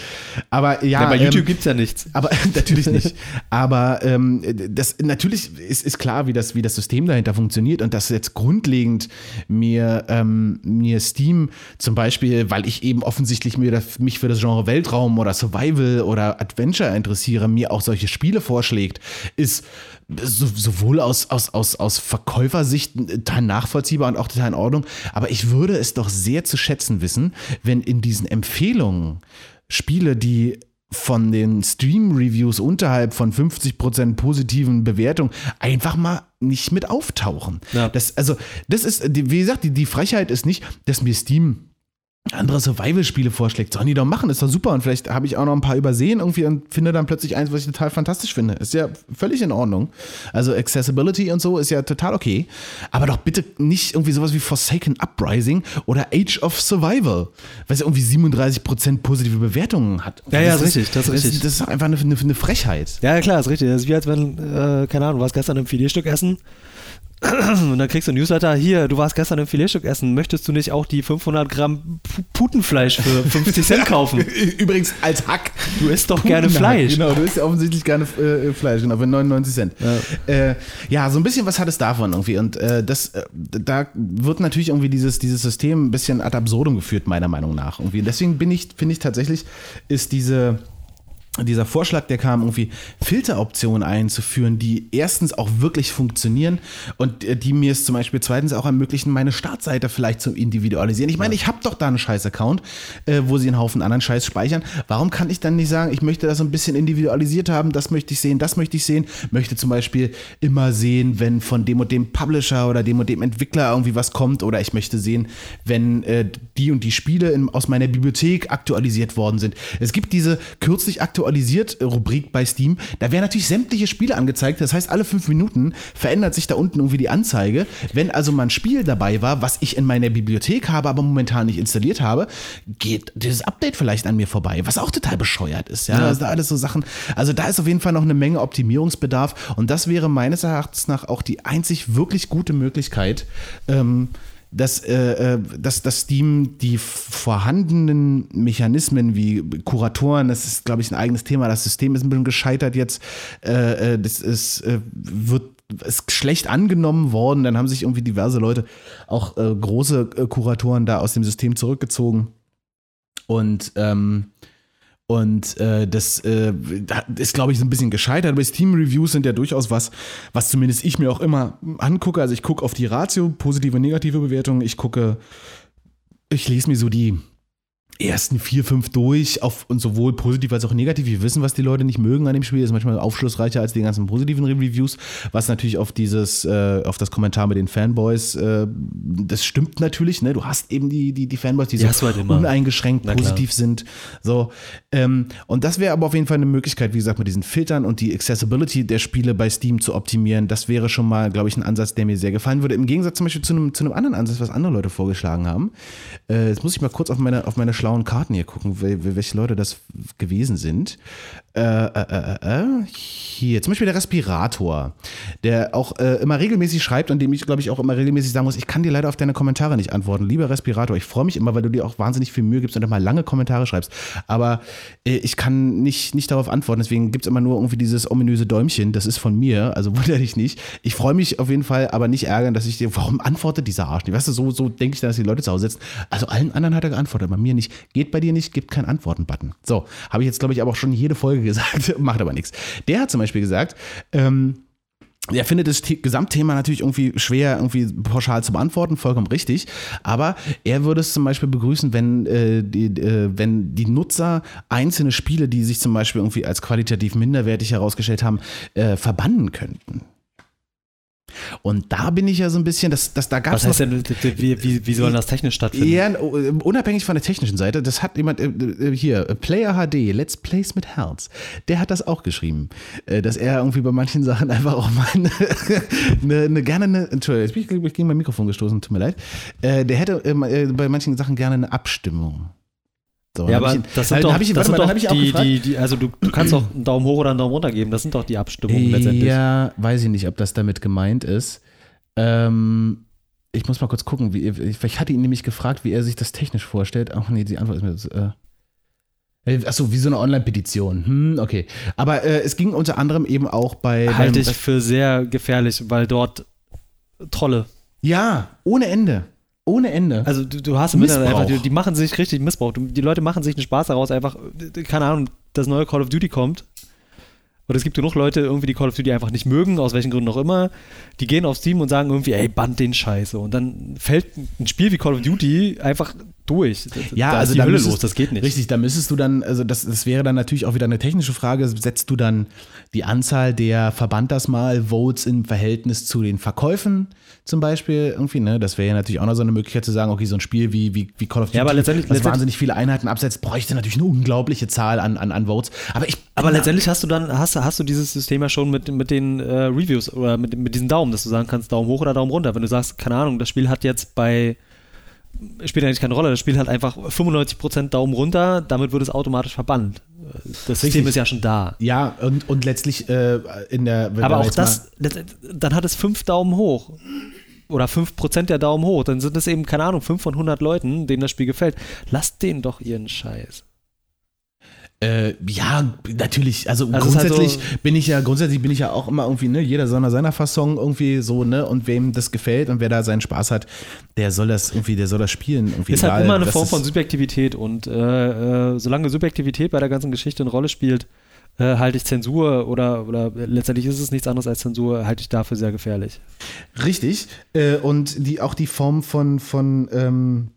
Aber ja. Ja, bei ähm, YouTube gibt's ja nichts. aber natürlich nicht. Aber ähm, das natürlich ist, ist klar, wie das, wie das System dahinter funktioniert und dass jetzt grundlegend mir, ähm, mir Steam zum Beispiel, weil ich eben offensichtlich mir das, mich für das Genre Weltraum oder Survival oder Adventure interessiere, mir auch solche Spiele vorschlägt, ist so, sowohl aus, aus, aus, aus Verkäufersicht total nachvollziehbar und auch total in Ordnung. Aber ich würde es doch sehr zu schätzen wissen, wenn in diesen Empfehlungen Spiele, die von den Stream-Reviews unterhalb von 50% positiven Bewertungen einfach mal nicht mit auftauchen. Ja. Das, also, das ist, wie gesagt, die, die Frechheit ist nicht, dass mir Steam andere Survival-Spiele vorschlägt. Sollen die doch machen, ist doch super. Und vielleicht habe ich auch noch ein paar übersehen irgendwie und finde dann plötzlich eins, was ich total fantastisch finde. Ist ja völlig in Ordnung. Also Accessibility und so ist ja total okay. Aber doch bitte nicht irgendwie sowas wie Forsaken Uprising oder Age of Survival, was ja irgendwie 37% positive Bewertungen hat. Ja, ja, Das ist richtig, das ist richtig. Das ist einfach eine, eine, eine Frechheit. Ja, klar, ist richtig. Das ist wie als wenn, äh, keine Ahnung, du warst gestern im Filetstück essen und dann kriegst du ein Newsletter, hier, du warst gestern im Filetstück essen, möchtest du nicht auch die 500 Gramm Pu- Putenfleisch für 50 Cent kaufen? Übrigens als Hack. Du isst doch gerne Fleisch. Genau, du isst ja offensichtlich gerne äh, Fleisch, genau, für 99 Cent. Ja. Äh, ja, so ein bisschen was hat es davon irgendwie. Und äh, das, äh, da wird natürlich irgendwie dieses, dieses System ein bisschen ad absurdum geführt, meiner Meinung nach. Irgendwie. Und deswegen bin ich, finde ich tatsächlich, ist diese dieser Vorschlag, der kam, irgendwie Filteroptionen einzuführen, die erstens auch wirklich funktionieren und äh, die mir es zum Beispiel zweitens auch ermöglichen, meine Startseite vielleicht zu individualisieren. Ich meine, ich habe doch da einen Scheiß-Account, äh, wo sie einen Haufen anderen Scheiß speichern. Warum kann ich dann nicht sagen, ich möchte das so ein bisschen individualisiert haben, das möchte ich sehen, das möchte ich sehen, möchte zum Beispiel immer sehen, wenn von dem und dem Publisher oder dem und dem Entwickler irgendwie was kommt oder ich möchte sehen, wenn äh, die und die Spiele in, aus meiner Bibliothek aktualisiert worden sind. Es gibt diese kürzlich aktualisiert äh, Rubrik bei Steam. Da werden natürlich sämtliche Spiele angezeigt. Das heißt, alle fünf Minuten verändert sich da unten irgendwie die Anzeige. Wenn also mal ein Spiel dabei war, was ich in meiner Bibliothek habe, aber momentan nicht installiert habe, geht dieses Update vielleicht an mir vorbei, was auch total bescheuert ist. Ja, Ja. Also da alles so Sachen. Also da ist auf jeden Fall noch eine Menge Optimierungsbedarf und das wäre meines Erachtens nach auch die einzig wirklich gute Möglichkeit, ähm, dass, äh, äh, dass, dass Steam die vorhandenen Mechanismen wie Kuratoren, das ist, glaube ich, ein eigenes Thema, das System ist ein bisschen gescheitert jetzt, äh, äh, das ist, äh, wird ist schlecht angenommen worden, dann haben sich irgendwie diverse Leute, auch äh, große Kuratoren da aus dem System zurückgezogen. Und ähm, und äh, das äh, ist, glaube ich, so ein bisschen gescheitert. Aber Steam-Reviews sind ja durchaus was, was zumindest ich mir auch immer angucke. Also ich gucke auf die Ratio, positive, negative Bewertungen. Ich gucke, ich lese mir so die ersten vier, fünf durch, auf, und sowohl positiv als auch negativ. Wir wissen, was die Leute nicht mögen an dem Spiel. Ist manchmal aufschlussreicher als die ganzen positiven Reviews, was natürlich auf dieses, äh, auf das Kommentar mit den Fanboys, äh, das stimmt natürlich, ne? Du hast eben die, die, die Fanboys, die, Die du halt uneingeschränkt Na klar. positiv sind. So, ähm, und das wäre aber auf jeden Fall eine Möglichkeit, wie gesagt, mit diesen Filtern und die Accessibility der Spiele bei Steam zu optimieren. Das wäre schon mal, glaube ich, ein Ansatz, der mir sehr gefallen würde. Im Gegensatz zum Beispiel zu einem, zu einem anderen Ansatz, was andere Leute vorgeschlagen haben. Äh, jetzt muss ich mal kurz auf meine, auf meine schlauen Karten hier gucken, wel- welche Leute das gewesen sind. Äh, äh, äh, äh, hier, zum Beispiel der Respirator, der auch äh, immer regelmäßig schreibt und dem ich, glaube ich, auch immer regelmäßig sagen muss, ich kann dir leider auf deine Kommentare nicht antworten. Lieber Respirator, ich freue mich immer, weil du dir auch wahnsinnig viel Mühe gibst und immer lange Kommentare schreibst. Aber äh, ich kann nicht, nicht darauf antworten, deswegen gibt es immer nur irgendwie dieses ominöse Däumchen, das ist von mir, also wundere dich nicht. Ich freue mich auf jeden Fall, aber nicht ärgern, dass ich dir, warum antwortet dieser Arsch nicht? Weißt du, so, so denke ich dann, dass die Leute zu Hause sitzen. Also allen anderen hat er geantwortet, bei mir nicht. Geht bei dir nicht, gibt keinen Antworten-Button. So, habe ich jetzt, glaube ich, aber auch schon jede Folge gesagt, macht aber nichts. Der hat zum Beispiel gesagt, ähm, er findet das The- Gesamtthema natürlich irgendwie schwer, irgendwie pauschal zu beantworten, vollkommen richtig. Aber er würde es zum Beispiel begrüßen, wenn, äh, die, äh, wenn die Nutzer einzelne Spiele, die sich zum Beispiel irgendwie als qualitativ minderwertig herausgestellt haben, äh, verbannen könnten. Und da bin ich ja so ein bisschen, dass, dass da gab es Was heißt denn, wie, wie, wie soll das technisch stattfinden? ja, äh, unabhängig von der technischen Seite, das hat jemand äh, äh, hier, Player HD, Let's Plays mit Herz, der hat das auch geschrieben, dass er irgendwie bei manchen Sachen einfach auch mal eine, eine, eine gerne eine, Entschuldigung, jetzt bin ich, gegen mein Mikrofon gestoßen, tut mir leid, der hätte bei manchen Sachen gerne eine Abstimmung. So, Ja, aber ich ihn- das sind doch, hab ich das sind mal, doch die, die, die, also du, du kannst doch einen Daumen hoch oder einen Daumen runter geben, das sind doch die Abstimmungen letztendlich. Ja, weiß ich nicht, ob das damit gemeint ist. Ähm, ich muss mal kurz gucken, wie, ich, ich hatte ihn nämlich gefragt, wie er sich das technisch vorstellt. Ach nee, die Antwort ist mir das, äh, äh, Achso, wie so eine Online-Petition. Hm, okay. Aber äh, es ging unter anderem eben auch bei. Halte ich für sehr gefährlich, weil dort Trolle. Ja, ohne Ende. Ohne Ende. Also du, du hast im Internet Missbrauch. einfach, die, die machen sich richtig Missbrauch. Die Leute machen sich einen Spaß daraus, einfach, keine Ahnung, das neue Call of Duty kommt. Oder es gibt genug Leute, irgendwie, die Call of Duty einfach nicht mögen, aus welchen Gründen auch immer. Die gehen auf Steam und sagen irgendwie, ey, band den Scheiße. Und dann fällt ein Spiel wie Call of Duty einfach durch. Ja, da also ist die Hölle los, das geht nicht. Richtig, da müsstest du dann, also das, das wäre dann natürlich auch wieder eine technische Frage, setzt du dann die Anzahl der, verband das mal, Votes im Verhältnis zu den Verkäufen zum Beispiel irgendwie, ne? Das wäre ja natürlich auch noch so eine Möglichkeit zu sagen, okay, so ein Spiel wie, wie, wie Call of Duty, Ja, aber letztendlich- das letztendlich- wahnsinnig viele Einheiten absetzt, bräuchte natürlich eine unglaubliche Zahl an, an, an Votes. Aber ich Aber letztendlich hast du dann, hast, hast du dieses System ja schon mit, mit den äh, Reviews oder mit, mit diesen Daumen, dass du sagen kannst, Daumen hoch oder Daumen runter. Wenn du sagst, keine Ahnung, das Spiel hat jetzt bei, spielt eigentlich keine Rolle, das Spiel hat einfach 95% Daumen runter, damit wird es automatisch verbannt. Das System Richtig. ist ja schon da. Ja, und, und letztlich äh, in der. Aber auch das, dann hat es 5 Daumen hoch. Oder 5% der Daumen hoch. Dann sind es eben, keine Ahnung, 5 von 100 Leuten, denen das Spiel gefällt. Lasst denen doch ihren Scheiß. Äh, ja, natürlich. Also, Also halt grundsätzlich so- bin ich ja, grundsätzlich bin ich ja auch immer irgendwie, ne, jeder soll nach seiner Fassung irgendwie so, ne, und wem das gefällt und wer da seinen Spaß hat, der soll das irgendwie, der soll das spielen. Irgendwie Ist halt egal, immer eine Form von Subjektivität und äh, äh, solange Subjektivität bei der ganzen Geschichte eine Rolle spielt, äh, halte ich Zensur oder, oder letztendlich ist es nichts anderes als Zensur, halte ich dafür sehr gefährlich. Richtig. Äh, und die, auch die Form von, von, ähm,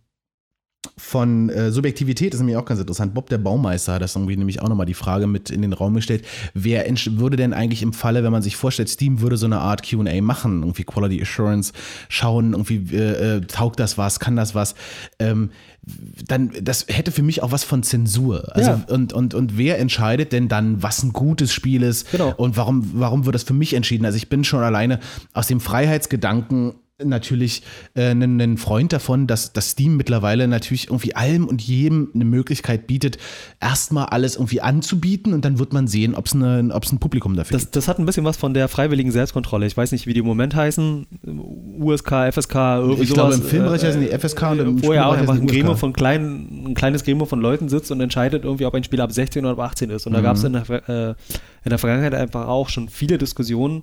von äh, Subjektivität ist nämlich auch ganz interessant. Bob der Baumeister hat das irgendwie nämlich auch nochmal die Frage mit in den Raum gestellt. Wer würde denn eigentlich im Falle, wenn man sich vorstellt, Steam würde so eine Art QA machen, irgendwie Quality Assurance, schauen, irgendwie äh, äh, taugt das was, kann das was, ähm, dann, das hätte für mich auch was von Zensur. Also, Ja. und, und, und wer entscheidet denn dann, was ein gutes Spiel ist? Genau. Und warum, warum wird das für mich entschieden? Also ich bin schon alleine aus dem Freiheitsgedanken natürlich äh, ein, ein Freund davon, dass, dass Steam mittlerweile natürlich irgendwie allem und jedem eine Möglichkeit bietet, erstmal alles irgendwie anzubieten und dann wird man sehen, ob es ob's ein Publikum dafür Das, das hat ein bisschen was von der freiwilligen Selbstkontrolle. Ich weiß nicht, wie die im Moment heißen. USK, FSK, irgendwie Ich sowas. glaube, im Filmbereich heißen die FSK und im ja auch einfach ein Gremium von kleinen, ein kleines Gremium von Leuten sitzt und entscheidet irgendwie, ob ein Spiel ab 16 oder ab 18 ist. Und da gab es in, der äh, in der Vergangenheit einfach auch schon viele Diskussionen,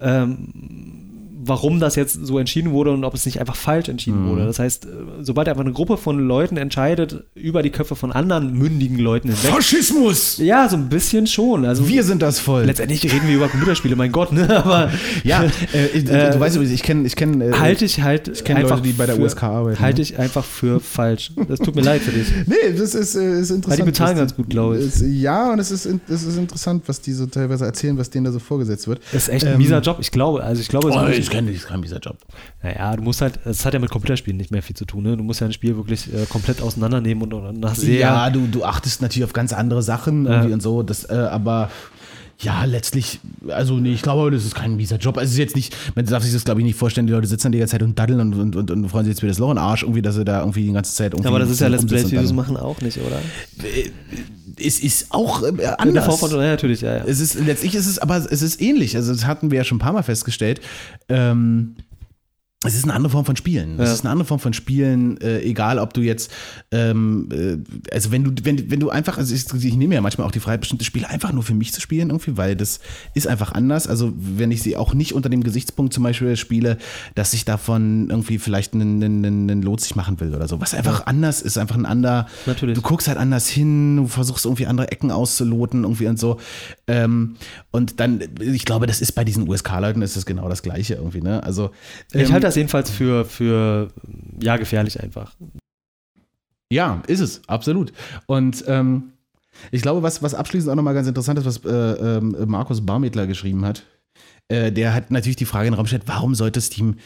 ähm, warum das jetzt so entschieden wurde und ob es nicht einfach falsch entschieden wurde. Das heißt, äh, sobald einfach eine Gruppe von Leuten entscheidet über die Köpfe von anderen mündigen Leuten hinweg. Faschismus! Ja, so ein bisschen schon. Also Wir sind das voll. letztendlich reden wir über Computerspiele, mein Gott, ne? Aber Ja, äh, ich, Äh, du weißt übrigens, ich kenne ich kenn, äh, halte ich halt ich kenn einfach Leute, die bei der für, USK arbeiten, Halte ne? ich einfach für falsch. Das tut mir leid für dich. Nee, das ist, äh, ist interessant. Weil die bezahlen ganz gut, glaube ich. Ist, ja, und es ist, es ist interessant, was die so teilweise erzählen, was denen da so vorgesetzt wird. Das ist echt ein Ähm, mieser Job. Ich glaube, also ich glaube, so ich kenne das kann dieser Job. naja, du musst halt, es hat ja mit Computerspielen nicht mehr viel zu tun, ne? Du musst ja ein Spiel wirklich äh, komplett auseinandernehmen und, und nach sehr. ja, du, du achtest natürlich auf ganz andere Sachen Ja. und so, das, äh, aber ja, letztlich, also nee, ich glaube, das ist kein mieser Job. Also es ist jetzt nicht, man darf sich das, glaube ich, nicht vorstellen, die Leute sitzen dann die ganze Zeit und daddeln und, und, und, und freuen sich jetzt wieder das Loch in den Arsch, irgendwie, dass sie da irgendwie die ganze Zeit irgendwie. aber das ist ja Let's Plays, wie daddeln. machen auch nicht, oder? Es ist auch äh, anders. Von, ja, natürlich, ja, ja. Es ist, letztlich ist es aber, es ist ähnlich. Also, das hatten wir ja schon ein paar Mal festgestellt. Ähm, es ist eine andere Form von Spielen. Es Ja. ist eine andere Form von Spielen, äh, egal ob du jetzt, ähm, äh, also wenn du, wenn, wenn du einfach, also ich, ich nehme ja manchmal auch die Freiheit, bestimmte Spiele einfach nur für mich zu spielen irgendwie, weil das ist einfach anders. Also wenn ich sie auch nicht unter dem Gesichtspunkt zum Beispiel spiele, dass ich davon irgendwie vielleicht einen, einen, einen Lot sich machen will oder so. Was einfach anders ist, einfach ein anderer. Natürlich. Du guckst halt anders hin, du versuchst irgendwie andere Ecken auszuloten irgendwie und so. Ähm, und dann, ich glaube, das ist bei diesen USK-Leuten ist das genau das Gleiche irgendwie, ne? Also Ich ähm, halte das jedenfalls für, für ja, gefährlich einfach. Ja, ist es, absolut. Und ähm, ich glaube, was, was abschließend auch nochmal ganz interessant ist, was äh, ähm, Markus Barmittler geschrieben hat, äh, der hat natürlich die Frage in den Raum gestellt, warum sollte Steam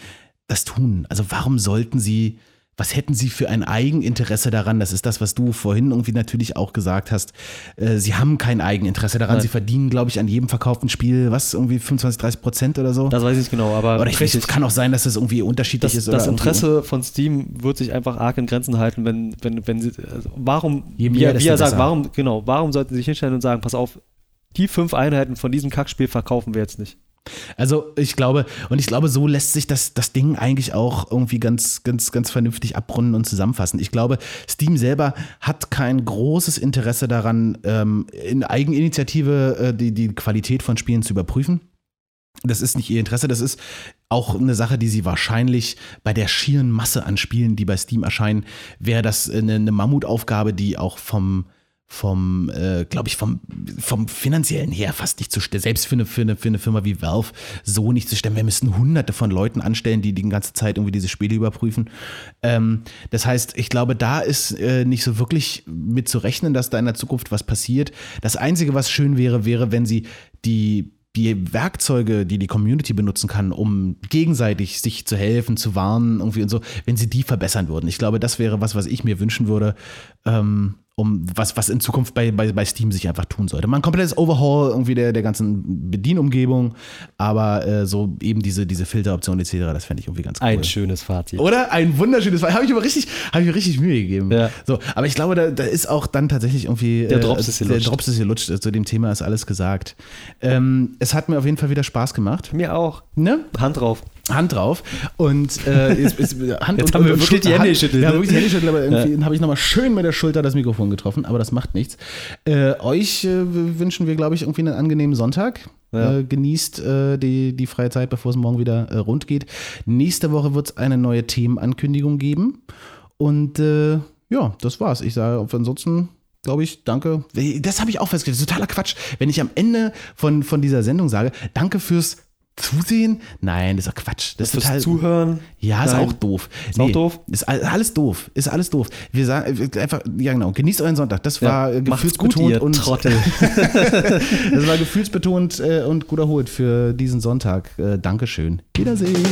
das tun? Also warum sollten sie, was hätten sie für ein Eigeninteresse daran? Das ist das, was du vorhin irgendwie natürlich auch gesagt hast. Äh, sie haben kein Eigeninteresse daran. Nein. Sie verdienen, glaube ich, an jedem verkauften Spiel, was, irgendwie 25, 30 Prozent oder so? Das weiß ich nicht genau, aber oder ich weiß, es kann auch sein, dass das irgendwie unterschiedlich das, ist. oder das Interesse von Steam wird sich einfach arg in Grenzen halten, wenn, wenn, wenn sie, also warum, Je wie, mehr, wie desto er sagt, warum, genau, warum sollten sie sich hinstellen und sagen, pass auf, die fünf Einheiten von diesem Kackspiel verkaufen wir jetzt nicht. Also ich glaube, und ich glaube, so lässt sich das, das Ding eigentlich auch irgendwie ganz, ganz, ganz vernünftig abrunden und zusammenfassen. Ich glaube, Steam selber hat kein großes Interesse daran, ähm, in Eigeninitiative äh, die, die Qualität von Spielen zu überprüfen. Das ist nicht ihr Interesse, das ist auch eine Sache, die sie wahrscheinlich bei der schieren Masse an Spielen, die bei Steam erscheinen, wäre das eine, eine Mammutaufgabe, die auch vom, vom, äh, glaube ich, vom, vom finanziellen her fast nicht zu stellen. Selbst für eine, für, eine, für eine Firma wie Valve so nicht zu stellen. Wir müssten hunderte von Leuten anstellen, die die ganze Zeit irgendwie diese Spiele überprüfen. Ähm, das heißt, ich glaube, da ist äh, nicht so wirklich mit zu rechnen, dass da in der Zukunft was passiert. Das Einzige, was schön wäre, wäre, wenn sie die die Werkzeuge, die die Community benutzen kann, um gegenseitig sich zu helfen, zu warnen, irgendwie und so, wenn sie die verbessern würden. Ich glaube, das wäre was, was ich mir wünschen würde, ähm, um was, was in Zukunft bei, bei, bei Steam sich einfach tun sollte. Man ein komplettes Overhaul irgendwie der, der ganzen Bedienumgebung, aber äh, so eben diese, diese Filteroption etc., das fände ich irgendwie ganz cool. Ein schönes Fazit. Oder? Ein wunderschönes Fazit. Habe ich aber richtig, habe ich mir richtig Mühe gegeben. Ja. So, aber ich glaube, da, da ist auch dann tatsächlich irgendwie. Der Drops ist Der gelutscht. Drops ist gelutscht. Zu dem Thema ist alles gesagt. Ähm, es hat mir auf jeden Fall wieder Spaß gemacht. Mir auch. Ne? Hand drauf. Hand drauf und äh, ist, ist, Hand Jetzt und, haben wir wirklich die Hände geschüttelt, Ja, ne? wirklich die Hände geschüttelt, aber irgendwie habe ich nochmal schön mit der Schulter das Mikrofon getroffen, aber das macht nichts. Äh, euch äh, wünschen wir, glaube ich, irgendwie einen angenehmen Sonntag. Ja. Äh, genießt äh, die, die freie Zeit, bevor es morgen wieder äh, rund geht. Nächste Woche wird es eine neue Themenankündigung geben. Und ja, das war's. Ich sage auf- ansonsten. Glaube ich, danke. Das habe ich auch festgestellt. Das ist totaler Quatsch. Wenn ich am Ende von, von dieser Sendung sage, danke fürs Zusehen. Nein, das ist doch Quatsch. Das ist total. Zuhören. Ja, ist Nein. auch doof. Ist auch doof? Ist all- alles doof. Ist alles doof. Wir sagen äh, einfach, ja genau, genießt euren Sonntag. Das war äh, Macht's gut, gefühlsbetont ihr und Trottel. das war gefühlsbetont äh, und gut erholt für diesen Sonntag. Äh, Dankeschön. Wiedersehen.